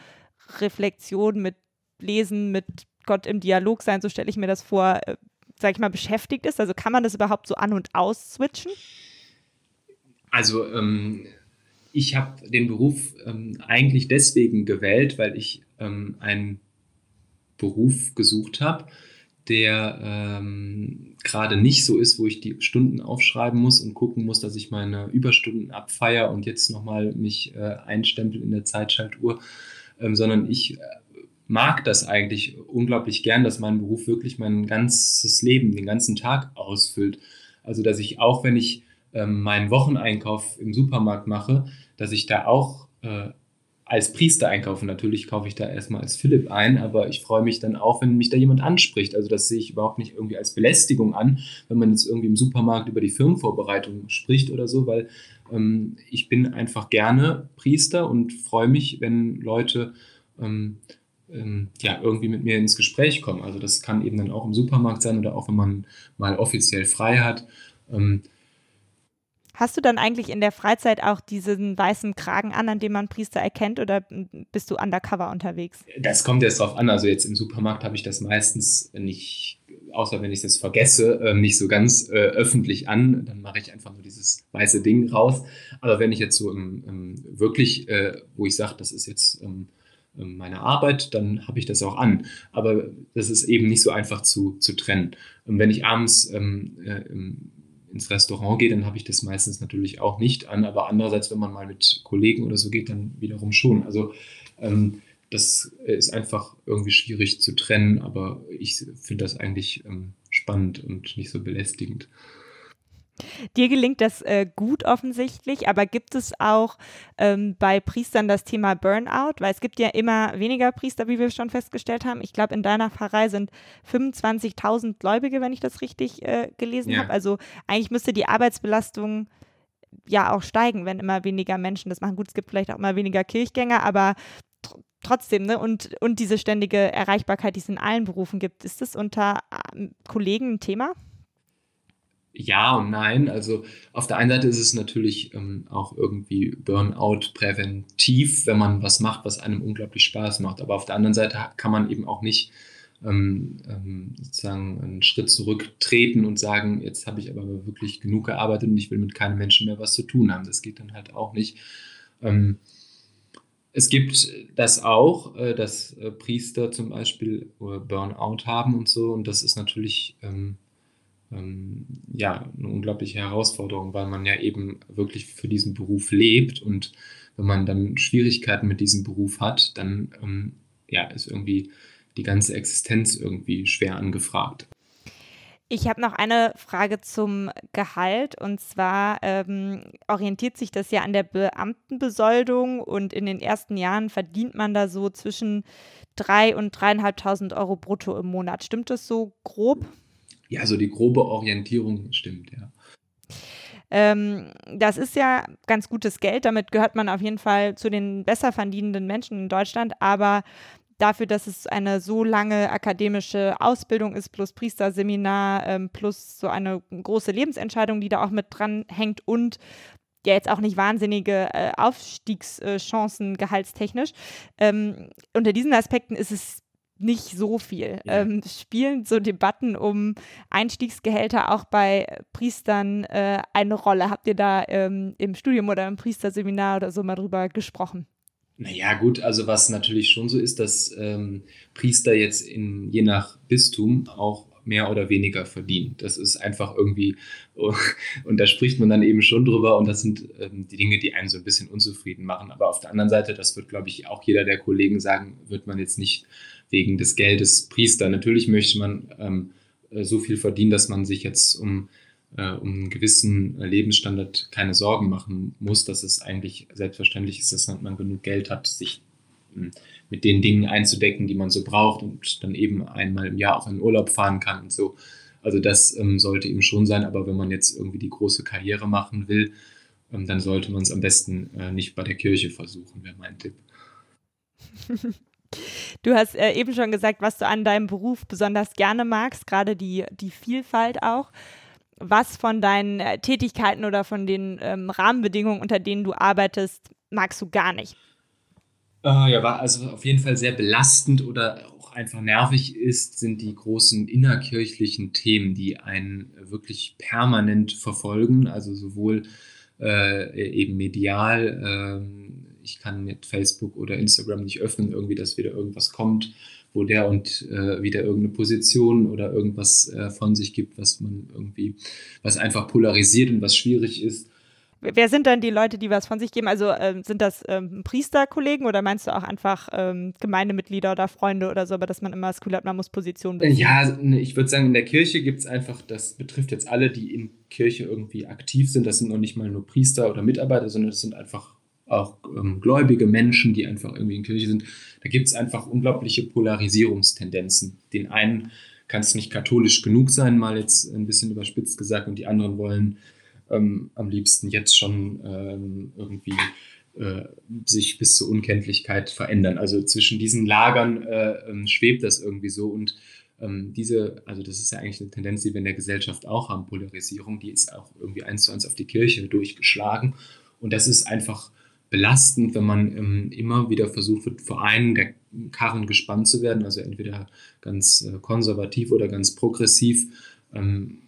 Reflexion, mit Lesen, mit Gott im Dialog sein, so stelle ich mir das vor, äh, sag ich mal, beschäftigt ist. Also kann man das überhaupt so an und aus switchen? Also ähm, ich habe den Beruf ähm, eigentlich deswegen gewählt, weil ich ähm, einen Beruf gesucht habe, der ähm, gerade nicht so ist, wo ich die Stunden aufschreiben muss und gucken muss, dass ich meine Überstunden abfeier und jetzt nochmal mich äh, einstempel in der Zeitschaltuhr, ähm, sondern ich äh, mag das eigentlich unglaublich gern, dass mein Beruf wirklich mein ganzes Leben, den ganzen Tag ausfüllt. Also dass ich auch, wenn ich ähm, meinen Wocheneinkauf im Supermarkt mache, dass ich da auch äh, als Priester einkaufen. Natürlich kaufe ich da erstmal als Philipp ein, aber ich freue mich dann auch, wenn mich da jemand anspricht. Also das sehe ich überhaupt nicht irgendwie als Belästigung an, wenn man jetzt irgendwie im Supermarkt über die Firmenvorbereitung spricht oder so, weil ähm, ich bin einfach gerne Priester und freue mich, wenn Leute ähm, ja, irgendwie mit mir ins Gespräch kommen. Also das kann eben dann auch im Supermarkt sein oder auch wenn man mal offiziell frei hat. Ähm, Hast du dann eigentlich in der Freizeit auch diesen weißen Kragen an, an dem man Priester erkennt, oder bist du undercover unterwegs? Das kommt jetzt drauf an. Also jetzt im Supermarkt habe ich das meistens nicht, außer wenn ich das vergesse, ähm, nicht so ganz äh, öffentlich an. Dann mache ich einfach nur dieses weiße Ding raus. Aber wenn ich jetzt so im, im wirklich, äh, wo ich sage, das ist jetzt ähm, meine Arbeit, dann habe ich das auch an. Aber das ist eben nicht so einfach zu, zu trennen. Und wenn ich abends ähm, äh, ins Restaurant gehe, dann habe ich das meistens natürlich auch nicht an. Aber andererseits, wenn man mal mit Kollegen oder so geht, dann wiederum schon. Also ähm, das ist einfach irgendwie schwierig zu trennen, aber ich finde das eigentlich ähm, spannend und nicht so belästigend. Dir gelingt das äh, gut offensichtlich, aber gibt es auch ähm, bei Priestern das Thema Burnout? Weil es gibt ja immer weniger Priester, wie wir schon festgestellt haben. Ich glaube, in deiner Pfarrei sind 25.000 Gläubige, wenn ich das richtig äh, gelesen ja. habe. Also eigentlich müsste die Arbeitsbelastung ja auch steigen, wenn immer weniger Menschen das machen. Gut, es gibt vielleicht auch immer weniger Kirchgänger, aber tr trotzdem, ne? Und, und diese ständige Erreichbarkeit, die es in allen Berufen gibt, ist das unter äh, Kollegen ein Thema? Ja und nein. Also auf der einen Seite ist es natürlich ähm, auch irgendwie Burnout präventiv, wenn man was macht, was einem unglaublich Spaß macht. Aber auf der anderen Seite kann man eben auch nicht ähm, ähm, sozusagen einen Schritt zurücktreten und sagen, jetzt habe ich aber wirklich genug gearbeitet und ich will mit keinem Menschen mehr was zu tun haben. Das geht dann halt auch nicht. Ähm, es gibt das auch, äh, dass äh, Priester zum Beispiel äh, Burnout haben und so. Und das ist natürlich ähm, ähm, ja, eine unglaubliche Herausforderung, weil man ja eben wirklich für diesen Beruf lebt und wenn man dann Schwierigkeiten mit diesem Beruf hat, dann ähm, ja, ist irgendwie die ganze Existenz irgendwie schwer angefragt. Ich habe noch eine Frage zum Gehalt und zwar ähm, orientiert sich das ja an der Beamtenbesoldung und in den ersten Jahren verdient man da so zwischen 3.000 und 3.500 Euro brutto im Monat. Stimmt das so grob? Ja, so die grobe Orientierung stimmt, ja. Ähm, das ist ja ganz gutes Geld. Damit gehört man auf jeden Fall zu den besser verdienenden Menschen in Deutschland. Aber dafür, dass es eine so lange akademische Ausbildung ist, plus Priesterseminar, ähm, plus so eine große Lebensentscheidung, die da auch mit dran hängt und ja jetzt auch nicht wahnsinnige äh, Aufstiegschancen gehaltstechnisch. Ähm, unter diesen Aspekten ist es nicht so viel. Ja. Ähm, spielen so Debatten um Einstiegsgehälter auch bei Priestern äh, eine Rolle? Habt ihr da ähm, im Studium oder im Priesterseminar oder so mal drüber gesprochen? Naja, gut, also was natürlich schon so ist, dass ähm, Priester jetzt in, je nach Bistum auch mehr oder weniger verdienen. Das ist einfach irgendwie, und da spricht man dann eben schon drüber und das sind ähm, die Dinge, die einen so ein bisschen unzufrieden machen. Aber auf der anderen Seite, das wird, glaube ich, auch jeder der Kollegen sagen, wird man jetzt nicht wegen des Geldes Priester. Natürlich möchte man ähm, äh, so viel verdienen, dass man sich jetzt um, äh, um einen gewissen Lebensstandard keine Sorgen machen muss, dass es eigentlich selbstverständlich ist, dass man genug Geld hat, sich ähm, mit den Dingen einzudecken, die man so braucht und dann eben einmal im Jahr auch in Urlaub fahren kann und so. Also das ähm, sollte ihm schon sein, aber wenn man jetzt irgendwie die große Karriere machen will, ähm, dann sollte man es am besten äh, nicht bei der Kirche versuchen, wäre mein Tipp. Du hast äh, eben schon gesagt, was du an deinem Beruf besonders gerne magst, gerade die, die Vielfalt auch. Was von deinen äh, Tätigkeiten oder von den ähm, Rahmenbedingungen, unter denen du arbeitest, magst du gar nicht? Äh, ja, war also auf jeden Fall sehr belastend oder auch einfach nervig ist, sind die großen innerkirchlichen Themen, die einen wirklich permanent verfolgen, also sowohl äh, eben medial, äh, ich kann mit Facebook oder Instagram nicht öffnen, irgendwie, dass wieder irgendwas kommt, wo der und äh, wieder irgendeine Position oder irgendwas äh, von sich gibt, was man irgendwie, was einfach polarisiert und was schwierig ist. Wer sind dann die Leute, die was von sich geben? Also ähm, sind das ähm, Priesterkollegen oder meinst du auch einfach ähm, Gemeindemitglieder oder Freunde oder so, aber dass man immer das Gefühl hat, man muss Position beziehen? Ja, ich würde sagen, in der Kirche gibt es einfach, das betrifft jetzt alle, die in Kirche irgendwie aktiv sind. Das sind noch nicht mal nur Priester oder Mitarbeiter, sondern das sind einfach auch ähm, gläubige Menschen, die einfach irgendwie in Kirche sind. Da gibt es einfach unglaubliche Polarisierungstendenzen. Den einen kann es nicht katholisch genug sein, mal jetzt ein bisschen überspitzt gesagt, und die anderen wollen ähm, am liebsten jetzt schon ähm, irgendwie äh, sich bis zur Unkenntlichkeit verändern. Also zwischen diesen Lagern äh, ähm, schwebt das irgendwie so und ähm, diese, also das ist ja eigentlich eine Tendenz, die wir in der Gesellschaft auch haben, Polarisierung, die ist auch irgendwie eins zu eins auf die Kirche durchgeschlagen und das ist einfach belastend, wenn man ähm, immer wieder versucht wird, vor einen der Karren gespannt zu werden, also entweder ganz äh, konservativ oder ganz progressiv. Ähm,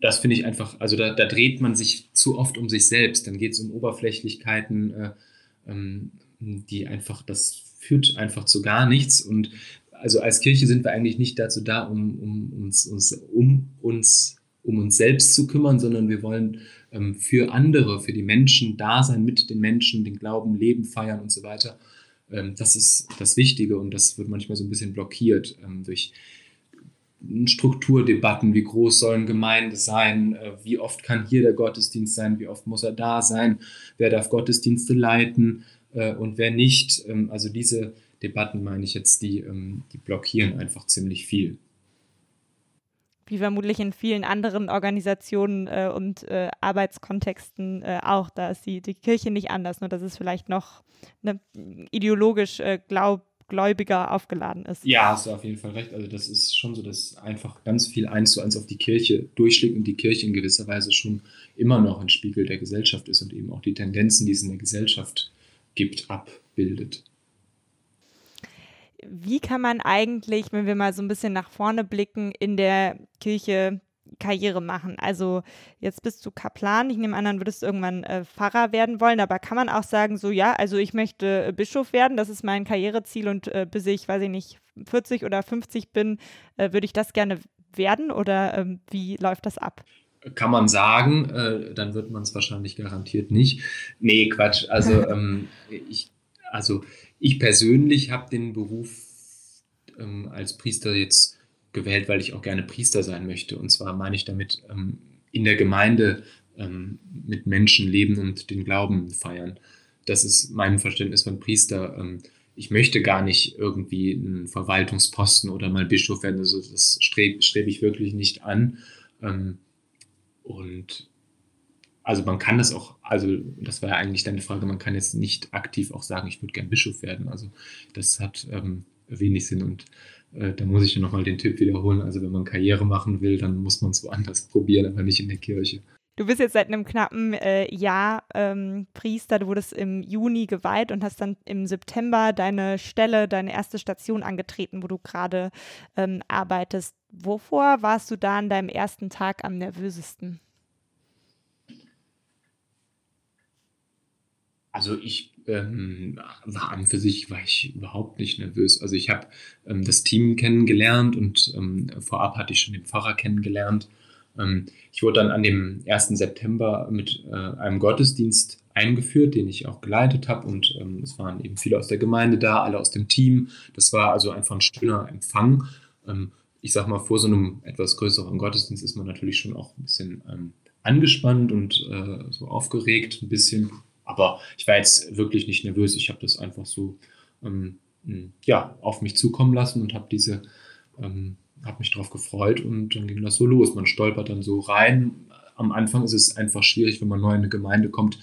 das finde ich einfach, also da, da, dreht man sich zu oft um sich selbst. Dann geht es um Oberflächlichkeiten, äh, ähm, die einfach, das führt einfach zu gar nichts. Und also als Kirche sind wir eigentlich nicht dazu da, um, um, uns, uns, um uns um uns selbst zu kümmern, sondern wir wollen ähm, für andere, für die Menschen da sein, mit den Menschen, den Glauben, Leben feiern und so weiter. Ähm, das ist das Wichtige und das wird manchmal so ein bisschen blockiert ähm, durch Strukturdebatten, wie groß sollen Gemeinde sein, äh, wie oft kann hier der Gottesdienst sein, wie oft muss er da sein, wer darf Gottesdienste leiten äh, und wer nicht. Ähm, also diese Debatten meine ich jetzt, die, ähm, die blockieren einfach ziemlich viel. Wie vermutlich in vielen anderen Organisationen äh, und äh, Arbeitskontexten äh, auch. Da ist die, die Kirche nicht anders, nur dass es vielleicht noch ne, ideologisch äh, glaub, gläubiger aufgeladen ist. Ja, hast du auf jeden Fall recht. Also das ist schon so, dass einfach ganz viel eins zu eins auf die Kirche durchschlägt und die Kirche in gewisser Weise schon immer noch ein Spiegel der Gesellschaft ist und eben auch die Tendenzen, die es in der Gesellschaft gibt, abbildet. Wie kann man eigentlich, wenn wir mal so ein bisschen nach vorne blicken, in der Kirche Karriere machen. Also jetzt bist du Kaplan, ich nehme an, dann würdest du irgendwann äh, Pfarrer werden wollen, aber kann man auch sagen, so ja, also ich möchte äh, Bischof werden, das ist mein Karriereziel und äh, bis ich, weiß ich nicht, 40 oder 50 bin, äh, würde ich das gerne werden oder ähm, wie läuft das ab? Kann man sagen, äh, dann wird man es wahrscheinlich garantiert nicht. Nee, Quatsch. Also ähm, ich, also ich persönlich habe den Beruf ähm, als Priester jetzt gewählt, weil ich auch gerne Priester sein möchte. Und zwar meine ich damit ähm, in der Gemeinde ähm, mit Menschen leben und den Glauben feiern. Das ist mein Verständnis von Priester. Ähm, ich möchte gar nicht irgendwie einen Verwaltungsposten oder mal Bischof werden. Also das strebe streb ich wirklich nicht an. Ähm, und also man kann das auch, also das war ja eigentlich deine Frage, man kann jetzt nicht aktiv auch sagen, ich würde gern Bischof werden. Also das hat ähm, wenig Sinn und äh, da muss ich nochmal den Tipp wiederholen. Also wenn man Karriere machen will, dann muss man es woanders probieren, aber nicht in der Kirche. Du bist jetzt seit einem knappen äh, Jahr ähm, Priester. Du wurdest im Juni geweiht und hast dann im September deine Stelle, deine erste Station angetreten, wo du gerade ähm, arbeitest. Wovor warst du da an deinem ersten Tag am nervösesten? Also ich ähm, war an für sich war ich überhaupt nicht nervös. Also ich habe ähm, das Team kennengelernt und ähm, vorab hatte ich schon den Pfarrer kennengelernt. Ähm, ich wurde dann an dem 1. September mit äh, einem Gottesdienst eingeführt, den ich auch geleitet habe und ähm, es waren eben viele aus der Gemeinde da, alle aus dem Team. Das war also einfach ein schöner Empfang. Ähm, ich sag mal, vor so einem etwas größeren Gottesdienst ist man natürlich schon auch ein bisschen angespannt und äh, so aufgeregt, ein bisschen aber ich war jetzt wirklich nicht nervös. Ich habe das einfach so ähm, ja, auf mich zukommen lassen und habe diese ähm, habe mich darauf gefreut und dann ging das so los. Man stolpert dann so rein. Am Anfang ist es einfach schwierig, wenn man neu in eine Gemeinde kommt,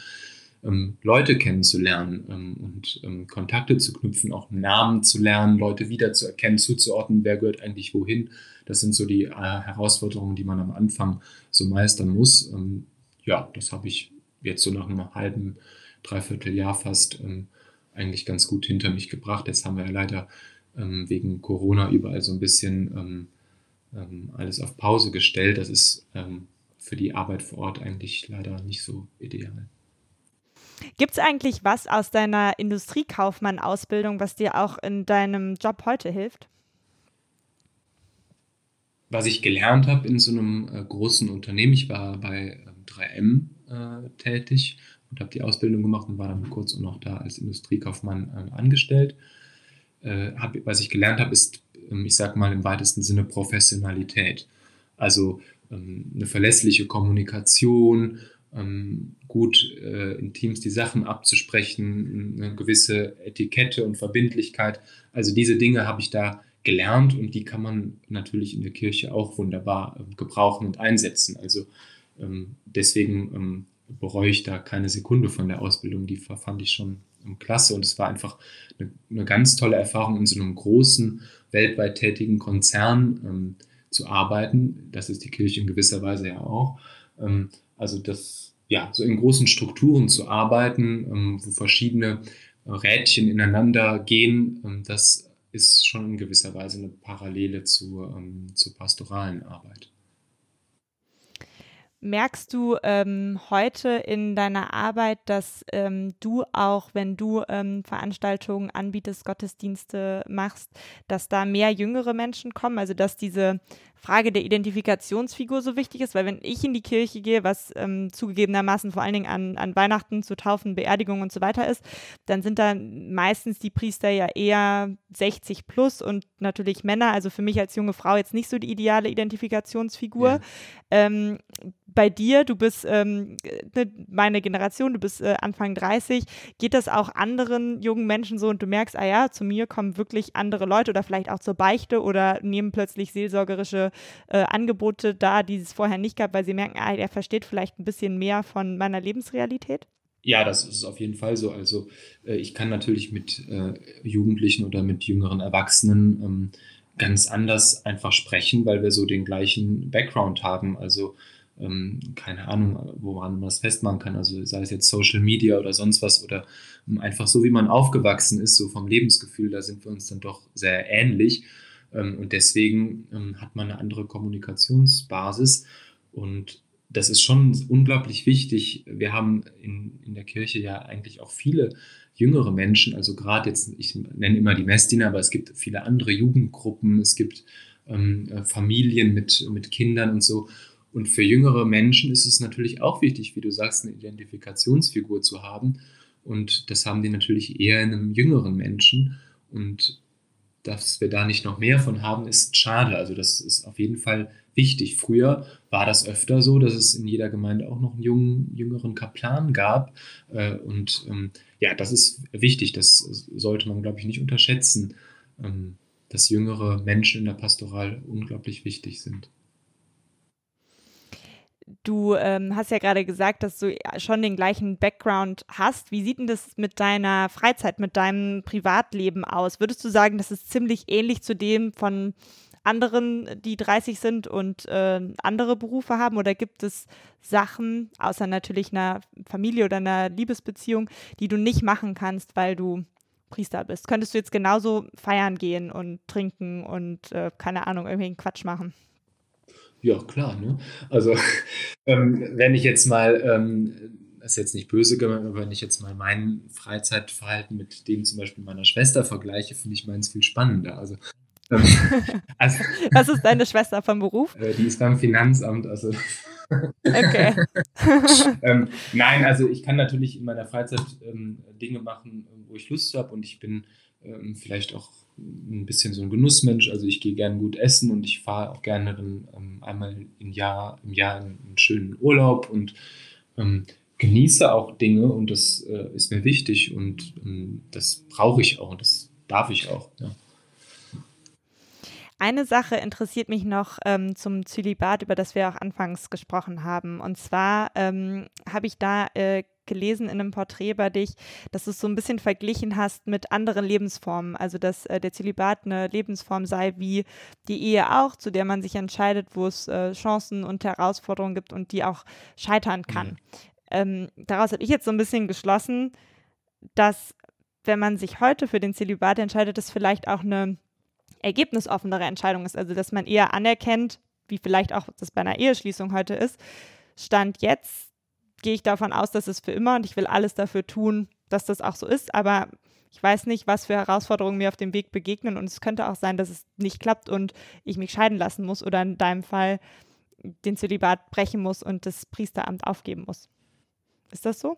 ähm, Leute kennenzulernen ähm, und ähm, Kontakte zu knüpfen, auch Namen zu lernen, Leute wiederzuerkennen, zuzuordnen, wer gehört eigentlich wohin. Das sind so die äh, Herausforderungen, die man am Anfang so meistern muss. Ähm, ja, das habe ich jetzt so nach einem halben, dreiviertel Jahr fast ähm, eigentlich ganz gut hinter mich gebracht. Jetzt haben wir ja leider ähm, wegen Corona überall so ein bisschen alles auf Pause gestellt. Das ist für die Arbeit vor Ort eigentlich leider nicht so ideal. Gibt es eigentlich was aus deiner Industriekaufmann-Ausbildung, was dir auch in deinem Job heute hilft? Was ich gelernt habe in so einem äh, großen Unternehmen, ich war bei 3M äh, tätig und habe die Ausbildung gemacht und war dann kurz auch noch da als Industriekaufmann ähm, angestellt. Äh, hab, was ich gelernt habe, ist, ähm, ich sage mal im weitesten Sinne Professionalität. Also ähm, eine verlässliche Kommunikation, ähm, gut äh, in Teams die Sachen abzusprechen, eine gewisse Etikette und Verbindlichkeit. Also diese Dinge habe ich da gelernt und die kann man natürlich in der Kirche auch wunderbar äh, gebrauchen und einsetzen. Also deswegen ähm, bereue ich da keine Sekunde von der Ausbildung. Die fand ich schon ähm, klasse und es war einfach eine, eine, ganz tolle Erfahrung in so einem großen, weltweit tätigen Konzern ähm, zu arbeiten. Das ist die Kirche in gewisser Weise ja auch. Ähm, also das, ja, so in großen Strukturen zu arbeiten, ähm, wo verschiedene äh, Rädchen ineinander gehen, ähm, das ist schon in gewisser Weise eine Parallele ähm, zur pastoralen Arbeit. Merkst du ähm, heute in deiner Arbeit, dass ähm, du auch, wenn du ähm, Veranstaltungen anbietest, Gottesdienste machst, dass da mehr jüngere Menschen kommen? Also dass diese Frage der Identifikationsfigur so wichtig ist, weil wenn ich in die Kirche gehe, was ähm, zugegebenermaßen vor allen Dingen an, an Weihnachten, zu Taufen, Beerdigungen und so weiter ist, dann sind da meistens die Priester ja eher 60 plus und natürlich Männer. Also für mich als junge Frau jetzt nicht so die ideale Identifikationsfigur. Ja. Ähm, bei dir, du bist ähm, ne, meine Generation, du bist äh, Anfang 30, geht das auch anderen jungen Menschen so und du merkst, ah ja, zu mir kommen wirklich andere Leute oder vielleicht auch zur Beichte oder nehmen plötzlich seelsorgerische äh, Angebote da, die es vorher nicht gab, weil sie merken, ah, er versteht vielleicht ein bisschen mehr von meiner Lebensrealität? Ja, das ist auf jeden Fall so. Also äh, ich kann natürlich mit äh, Jugendlichen oder mit jüngeren Erwachsenen ähm, ganz anders einfach sprechen, weil wir so den gleichen Background haben. Also ähm, keine Ahnung, woran man das festmachen kann. Also sei es jetzt Social Media oder sonst was oder ähm, einfach so, wie man aufgewachsen ist, so vom Lebensgefühl, da sind wir uns dann doch sehr ähnlich. Ähm, und deswegen ähm, hat man eine andere Kommunikationsbasis. Und das ist schon unglaublich wichtig. Wir haben in, in der Kirche ja eigentlich auch viele jüngere Menschen, also gerade jetzt, ich nenne immer die Messdiener, aber es gibt viele andere Jugendgruppen, es gibt ähm, äh, Familien mit, mit Kindern und so. Und für jüngere Menschen ist es natürlich auch wichtig, wie du sagst, eine Identifikationsfigur zu haben. Und das haben die natürlich eher in einem jüngeren Menschen. Und dass wir da nicht noch mehr von haben, ist schade. Also das ist auf jeden Fall wichtig. Früher war das öfter so, dass es in jeder Gemeinde auch noch einen jungen, jüngeren Kaplan gab. Äh, und ähm, ja, das ist wichtig. Das sollte man, glaube ich, nicht unterschätzen, ähm, dass jüngere Menschen in der Pastoral unglaublich wichtig sind. Du ähm, hast ja gerade gesagt, dass du schon den gleichen Background hast. Wie sieht denn das mit deiner Freizeit, mit deinem Privatleben aus? Würdest du sagen, das ist ziemlich ähnlich zu dem von anderen, die 30 sind und äh, andere Berufe haben? Oder gibt es Sachen, außer natürlich einer Familie oder einer Liebesbeziehung, die du nicht machen kannst, weil du Priester bist? Könntest du jetzt genauso feiern gehen und trinken und äh, keine Ahnung, irgendwelchen Quatsch machen? Ja, klar. Ne? Also, ähm, wenn ich jetzt mal, ähm, das ist jetzt nicht böse gemeint, aber wenn ich jetzt mal mein Freizeitverhalten mit dem zum Beispiel meiner Schwester vergleiche, finde ich meins viel spannender. Also, ähm, also, Was ist deine Schwester vom Beruf? Äh, die ist beim Finanzamt, also. okay. ähm, nein, also ich kann natürlich in meiner Freizeit ähm, Dinge machen, wo ich Lust habe und ich bin ähm, vielleicht auch ein bisschen so ein Genussmensch. Also ich gehe gerne gut essen und ich fahre auch gerne dann, ähm, einmal im Jahr, im Jahr einen schönen Urlaub und ähm, genieße auch Dinge und das äh, ist mir wichtig und ähm, das brauche ich auch und das darf ich auch. Ja. Eine Sache interessiert mich noch ähm, zum Zölibat, über das wir auch anfangs gesprochen haben. Und zwar ähm, habe ich da äh, gelesen in einem Porträt bei dich, dass du es so ein bisschen verglichen hast mit anderen Lebensformen. Also, dass äh, der Zölibat eine Lebensform sei wie die Ehe auch, zu der man sich entscheidet, wo es äh, Chancen und Herausforderungen gibt und die auch scheitern kann. Mhm. Ähm, daraus habe ich jetzt so ein bisschen geschlossen, dass wenn man sich heute für den Zölibat entscheidet, das vielleicht auch eine ergebnisoffenere Entscheidung ist. Also, dass man eher anerkennt, wie vielleicht auch das bei einer Eheschließung heute ist. Stand jetzt gehe ich davon aus, dass es für immer und ich will alles dafür tun, dass das auch so ist. Aber ich weiß nicht, was für Herausforderungen mir auf dem Weg begegnen und es könnte auch sein, dass es nicht klappt und ich mich scheiden lassen muss oder in deinem Fall den Zölibat brechen muss und das Priesteramt aufgeben muss. Ist das so?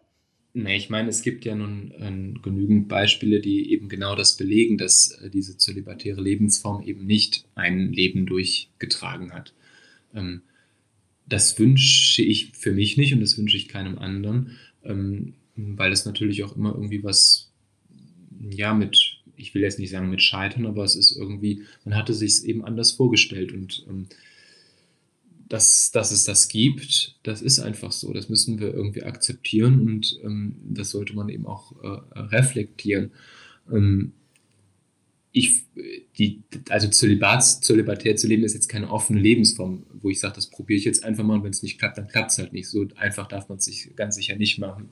Nee, ich meine, es gibt ja nun äh, genügend Beispiele, die eben genau das belegen, dass äh, diese zölibatäre Lebensform eben nicht ein Leben durchgetragen hat. Ähm, das wünsche ich für mich nicht und das wünsche ich keinem anderen, ähm, weil das natürlich auch immer irgendwie was, ja, mit, ich will jetzt nicht sagen mit Scheitern, aber es ist irgendwie, man hatte sich es eben anders vorgestellt und ähm, dass, dass es das gibt, das ist einfach so. Das müssen wir irgendwie akzeptieren und ähm, das sollte man eben auch äh, reflektieren. Ähm, ich, die, also Zölibats, zölibatär zu leben ist jetzt keine offene Lebensform, wo ich sage, das probiere ich jetzt einfach mal und wenn es nicht klappt, dann klappt es halt nicht. So einfach darf man es sich ganz sicher nicht machen.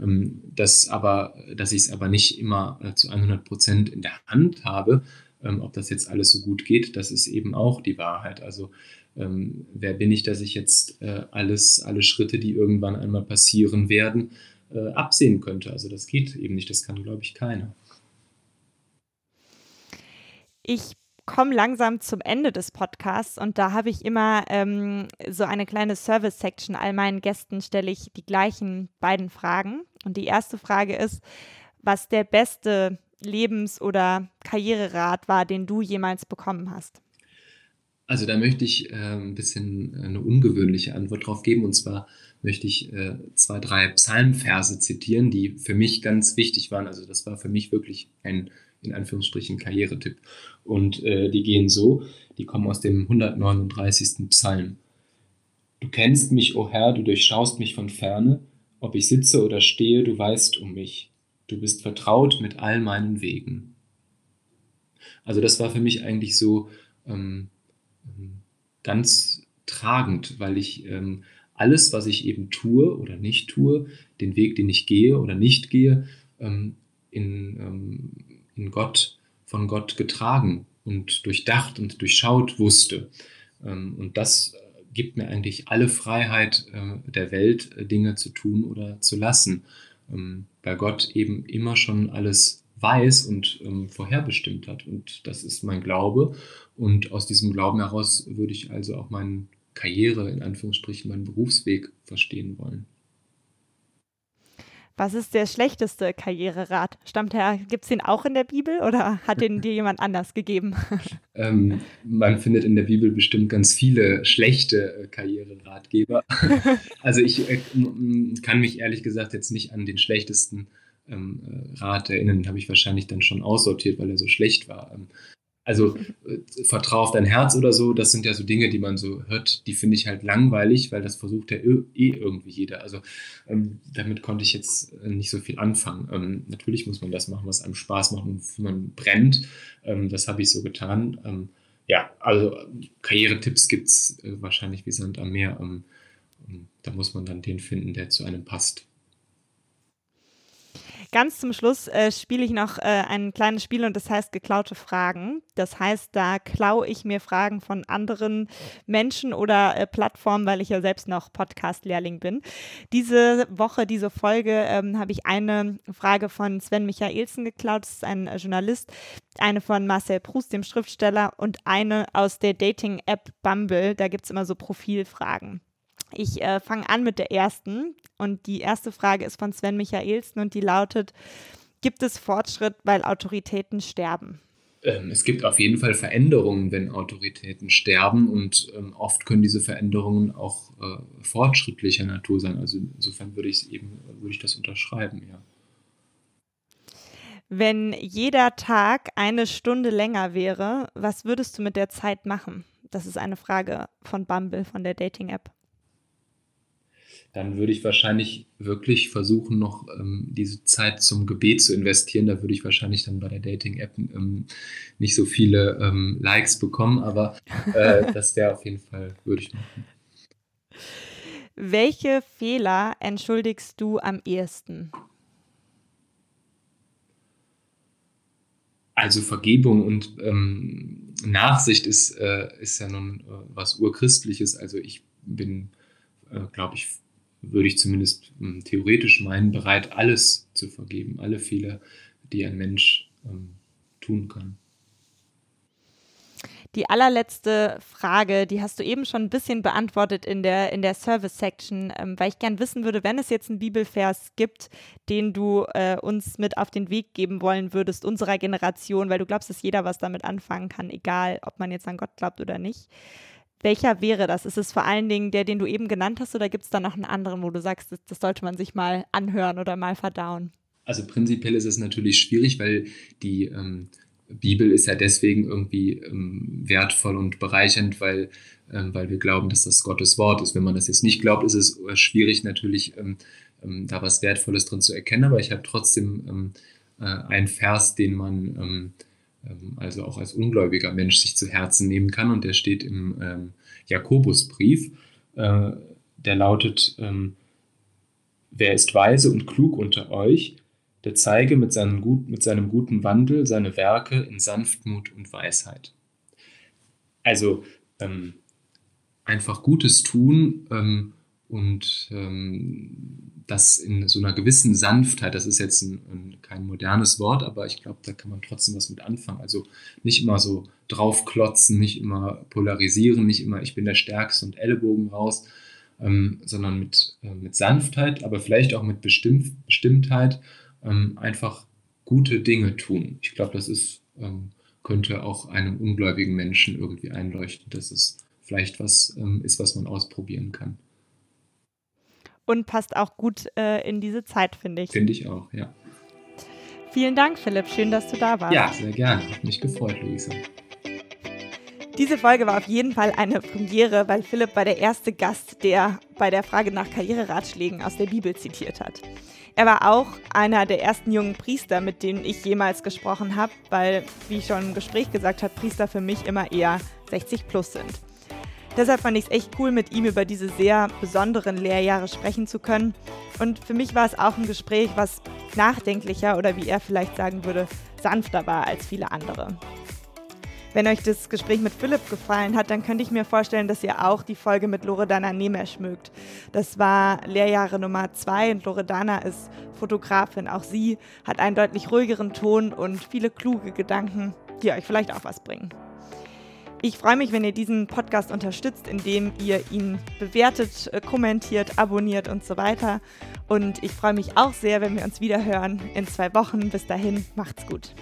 Ähm, das aber, dass ich es aber nicht immer äh, zu 100 Prozent in der Hand habe, ähm, ob das jetzt alles so gut geht, das ist eben auch die Wahrheit. Also ähm, wer bin ich, dass ich jetzt äh, alles, alle Schritte, die irgendwann einmal passieren werden, äh, absehen könnte. Also das geht eben nicht, das kann, glaube ich, keiner. Ich komme langsam zum Ende des Podcasts und da habe ich immer ähm, so eine kleine Service-Section. All meinen Gästen stelle ich die gleichen beiden Fragen. Und die erste Frage ist, was der beste Lebens- oder Karriererat war, den du jemals bekommen hast? Also da möchte ich äh, ein bisschen eine ungewöhnliche Antwort drauf geben. Und zwar möchte ich äh, zwei, drei Psalmverse zitieren, die für mich ganz wichtig waren. Also das war für mich wirklich ein, in Anführungsstrichen, Karrieretipp. Und äh, die gehen so, die kommen aus dem 139. Psalm. Du kennst mich, o oh Herr, du durchschaust mich von ferne. Ob ich sitze oder stehe, du weißt um mich. Du bist vertraut mit all meinen Wegen. Also das war für mich eigentlich so... Ähm, ganz tragend, weil ich ähm, alles, was ich eben tue oder nicht tue, den Weg, den ich gehe oder nicht gehe, ähm, in, ähm, in Gott, von Gott getragen und durchdacht und durchschaut wusste. Ähm, und das gibt mir eigentlich alle Freiheit äh, der Welt, äh, Dinge zu tun oder zu lassen, ähm, weil Gott eben immer schon alles weiß und ähm, vorherbestimmt hat. Und das ist mein Glaube. Und aus diesem Glauben heraus würde ich also auch meine Karriere, in Anführungsstrichen, meinen Berufsweg verstehen wollen. Was ist der schlechteste Karriererat? Stammt der, gibt es den auch in der Bibel oder hat den dir jemand anders gegeben? Ähm, man findet in der Bibel bestimmt ganz viele schlechte äh, Karriereratgeber. also ich äh, kann mich ehrlich gesagt jetzt nicht an den schlechtesten ähm, äh, Rat erinnern. Den habe ich wahrscheinlich dann schon aussortiert, weil er so schlecht war. Ähm, also äh, vertrau auf dein Herz oder so, das sind ja so Dinge, die man so hört, die finde ich halt langweilig, weil das versucht ja eh irgendwie jeder. Also ähm, damit konnte ich jetzt äh, nicht so viel anfangen. Ähm, natürlich muss man das machen, was einem Spaß macht und man brennt. Ähm, das habe ich so getan. Ähm, ja, also Karrieretipps gibt es äh, wahrscheinlich wie Sand am Meer. Ähm, da muss man dann den finden, der zu einem passt. Ganz zum Schluss äh, spiele ich noch äh, ein kleines Spiel und das heißt geklaute Fragen. Das heißt, da klaue ich mir Fragen von anderen Menschen oder äh, Plattformen, weil ich ja selbst noch Podcast-Lehrling bin. Diese Woche, diese Folge ähm, habe ich eine Frage von Sven Michaelsen geklaut, das ist ein äh, Journalist, eine von Marcel Proust, dem Schriftsteller, und eine aus der Dating-App Bumble. Da gibt es immer so Profilfragen. Ich äh, fange an mit der ersten. Und die erste Frage ist von Sven Michaelsen und die lautet: Gibt es Fortschritt, weil Autoritäten sterben? Ähm, es gibt auf jeden Fall Veränderungen, wenn Autoritäten sterben. Und ähm, oft können diese Veränderungen auch äh, fortschrittlicher Natur sein. Also insofern würde ich eben, würde ich das unterschreiben, ja. Wenn jeder Tag eine Stunde länger wäre, was würdest du mit der Zeit machen? Das ist eine Frage von Bumble, von der Dating-App. Dann würde ich wahrscheinlich wirklich versuchen, noch ähm, diese Zeit zum Gebet zu investieren. Da würde ich wahrscheinlich dann bei der Dating-App ähm, nicht so viele ähm, Likes bekommen, aber äh, das wäre auf jeden Fall, würde ich machen. Welche Fehler entschuldigst du am ehesten? Also Vergebung und ähm, Nachsicht ist, äh, ist ja nun äh, was Urchristliches. Also ich bin, äh, glaube ich, würde ich zumindest ähm, theoretisch meinen, bereit, alles zu vergeben, alle Fehler, die ein Mensch ähm, tun kann. Die allerletzte Frage, die hast du eben schon ein bisschen beantwortet in der, in der Service-Section, ähm, weil ich gern wissen würde, wenn es jetzt einen Bibelvers gibt, den du äh, uns mit auf den Weg geben wollen würdest, unserer Generation, weil du glaubst, dass jeder was damit anfangen kann, egal ob man jetzt an Gott glaubt oder nicht. Welcher wäre das? Ist es vor allen Dingen der, den du eben genannt hast, oder gibt es da noch einen anderen, wo du sagst, das, das sollte man sich mal anhören oder mal verdauen? Also prinzipiell ist es natürlich schwierig, weil die ähm, Bibel ist ja deswegen irgendwie ähm, wertvoll und bereichernd, weil, ähm, weil wir glauben, dass das Gottes Wort ist. Wenn man das jetzt nicht glaubt, ist es äh, schwierig natürlich, ähm, ähm, da was Wertvolles drin zu erkennen. Aber ich habe trotzdem ähm, äh, einen Vers, den man also auch als ungläubiger Mensch sich zu Herzen nehmen kann. Und der steht im Jakobusbrief. Äh, der lautet, wer ist weise und klug unter euch? der zeige mit seinem, gut, mit seinem guten Wandel seine Werke in Sanftmut und Weisheit. Also ähm, einfach Gutes tun ähm, und ähm, das in so einer gewissen Sanftheit, das ist jetzt ein, ein, kein modernes Wort, aber ich glaube, da kann man trotzdem was mit anfangen. Also nicht immer so draufklotzen, nicht immer polarisieren, nicht immer ich bin der Stärkste und Ellbogen raus, ähm, sondern mit, äh, mit Sanftheit, aber vielleicht auch mit Bestimm Bestimmtheit ähm, einfach gute Dinge tun. Ich glaube, das ist, ähm, könnte auch einem ungläubigen Menschen irgendwie einleuchten, dass es vielleicht was ähm, ist, was man ausprobieren kann. Und passt auch gut äh, in diese Zeit, finde ich. Finde ich auch, ja. Vielen Dank, Philipp. Schön, dass du da warst. Ja, sehr gerne. Hat mich gefreut, Luisa. Diese Folge war auf jeden Fall eine Premiere, weil Philipp war der erste Gast, der bei der Frage nach Karriereratschlägen aus der Bibel zitiert hat. Er war auch einer der ersten jungen Priester, mit denen ich jemals gesprochen habe, weil, wie ich schon im Gespräch gesagt habe, Priester für mich immer eher 60 plus sind. Deshalb fand ich es echt cool, mit ihm über diese sehr besonderen Lehrjahre sprechen zu können. Und für mich war es auch ein Gespräch, was nachdenklicher oder wie er vielleicht sagen würde, sanfter war als viele andere. Wenn euch das Gespräch mit Philipp gefallen hat, dann könnte ich mir vorstellen, dass ihr auch die Folge mit Loredana Nemesch mögt. Das war Lehrjahre Nummer zwei und Loredana ist Fotografin. Auch sie hat einen deutlich ruhigeren Ton und viele kluge Gedanken, die euch vielleicht auch was bringen. Ich freue mich, wenn ihr diesen Podcast unterstützt, indem ihr ihn bewertet, äh, kommentiert, abonniert und so weiter. Und ich freue mich auch sehr, wenn wir uns wieder hören in zwei Wochen. Bis dahin, macht's gut.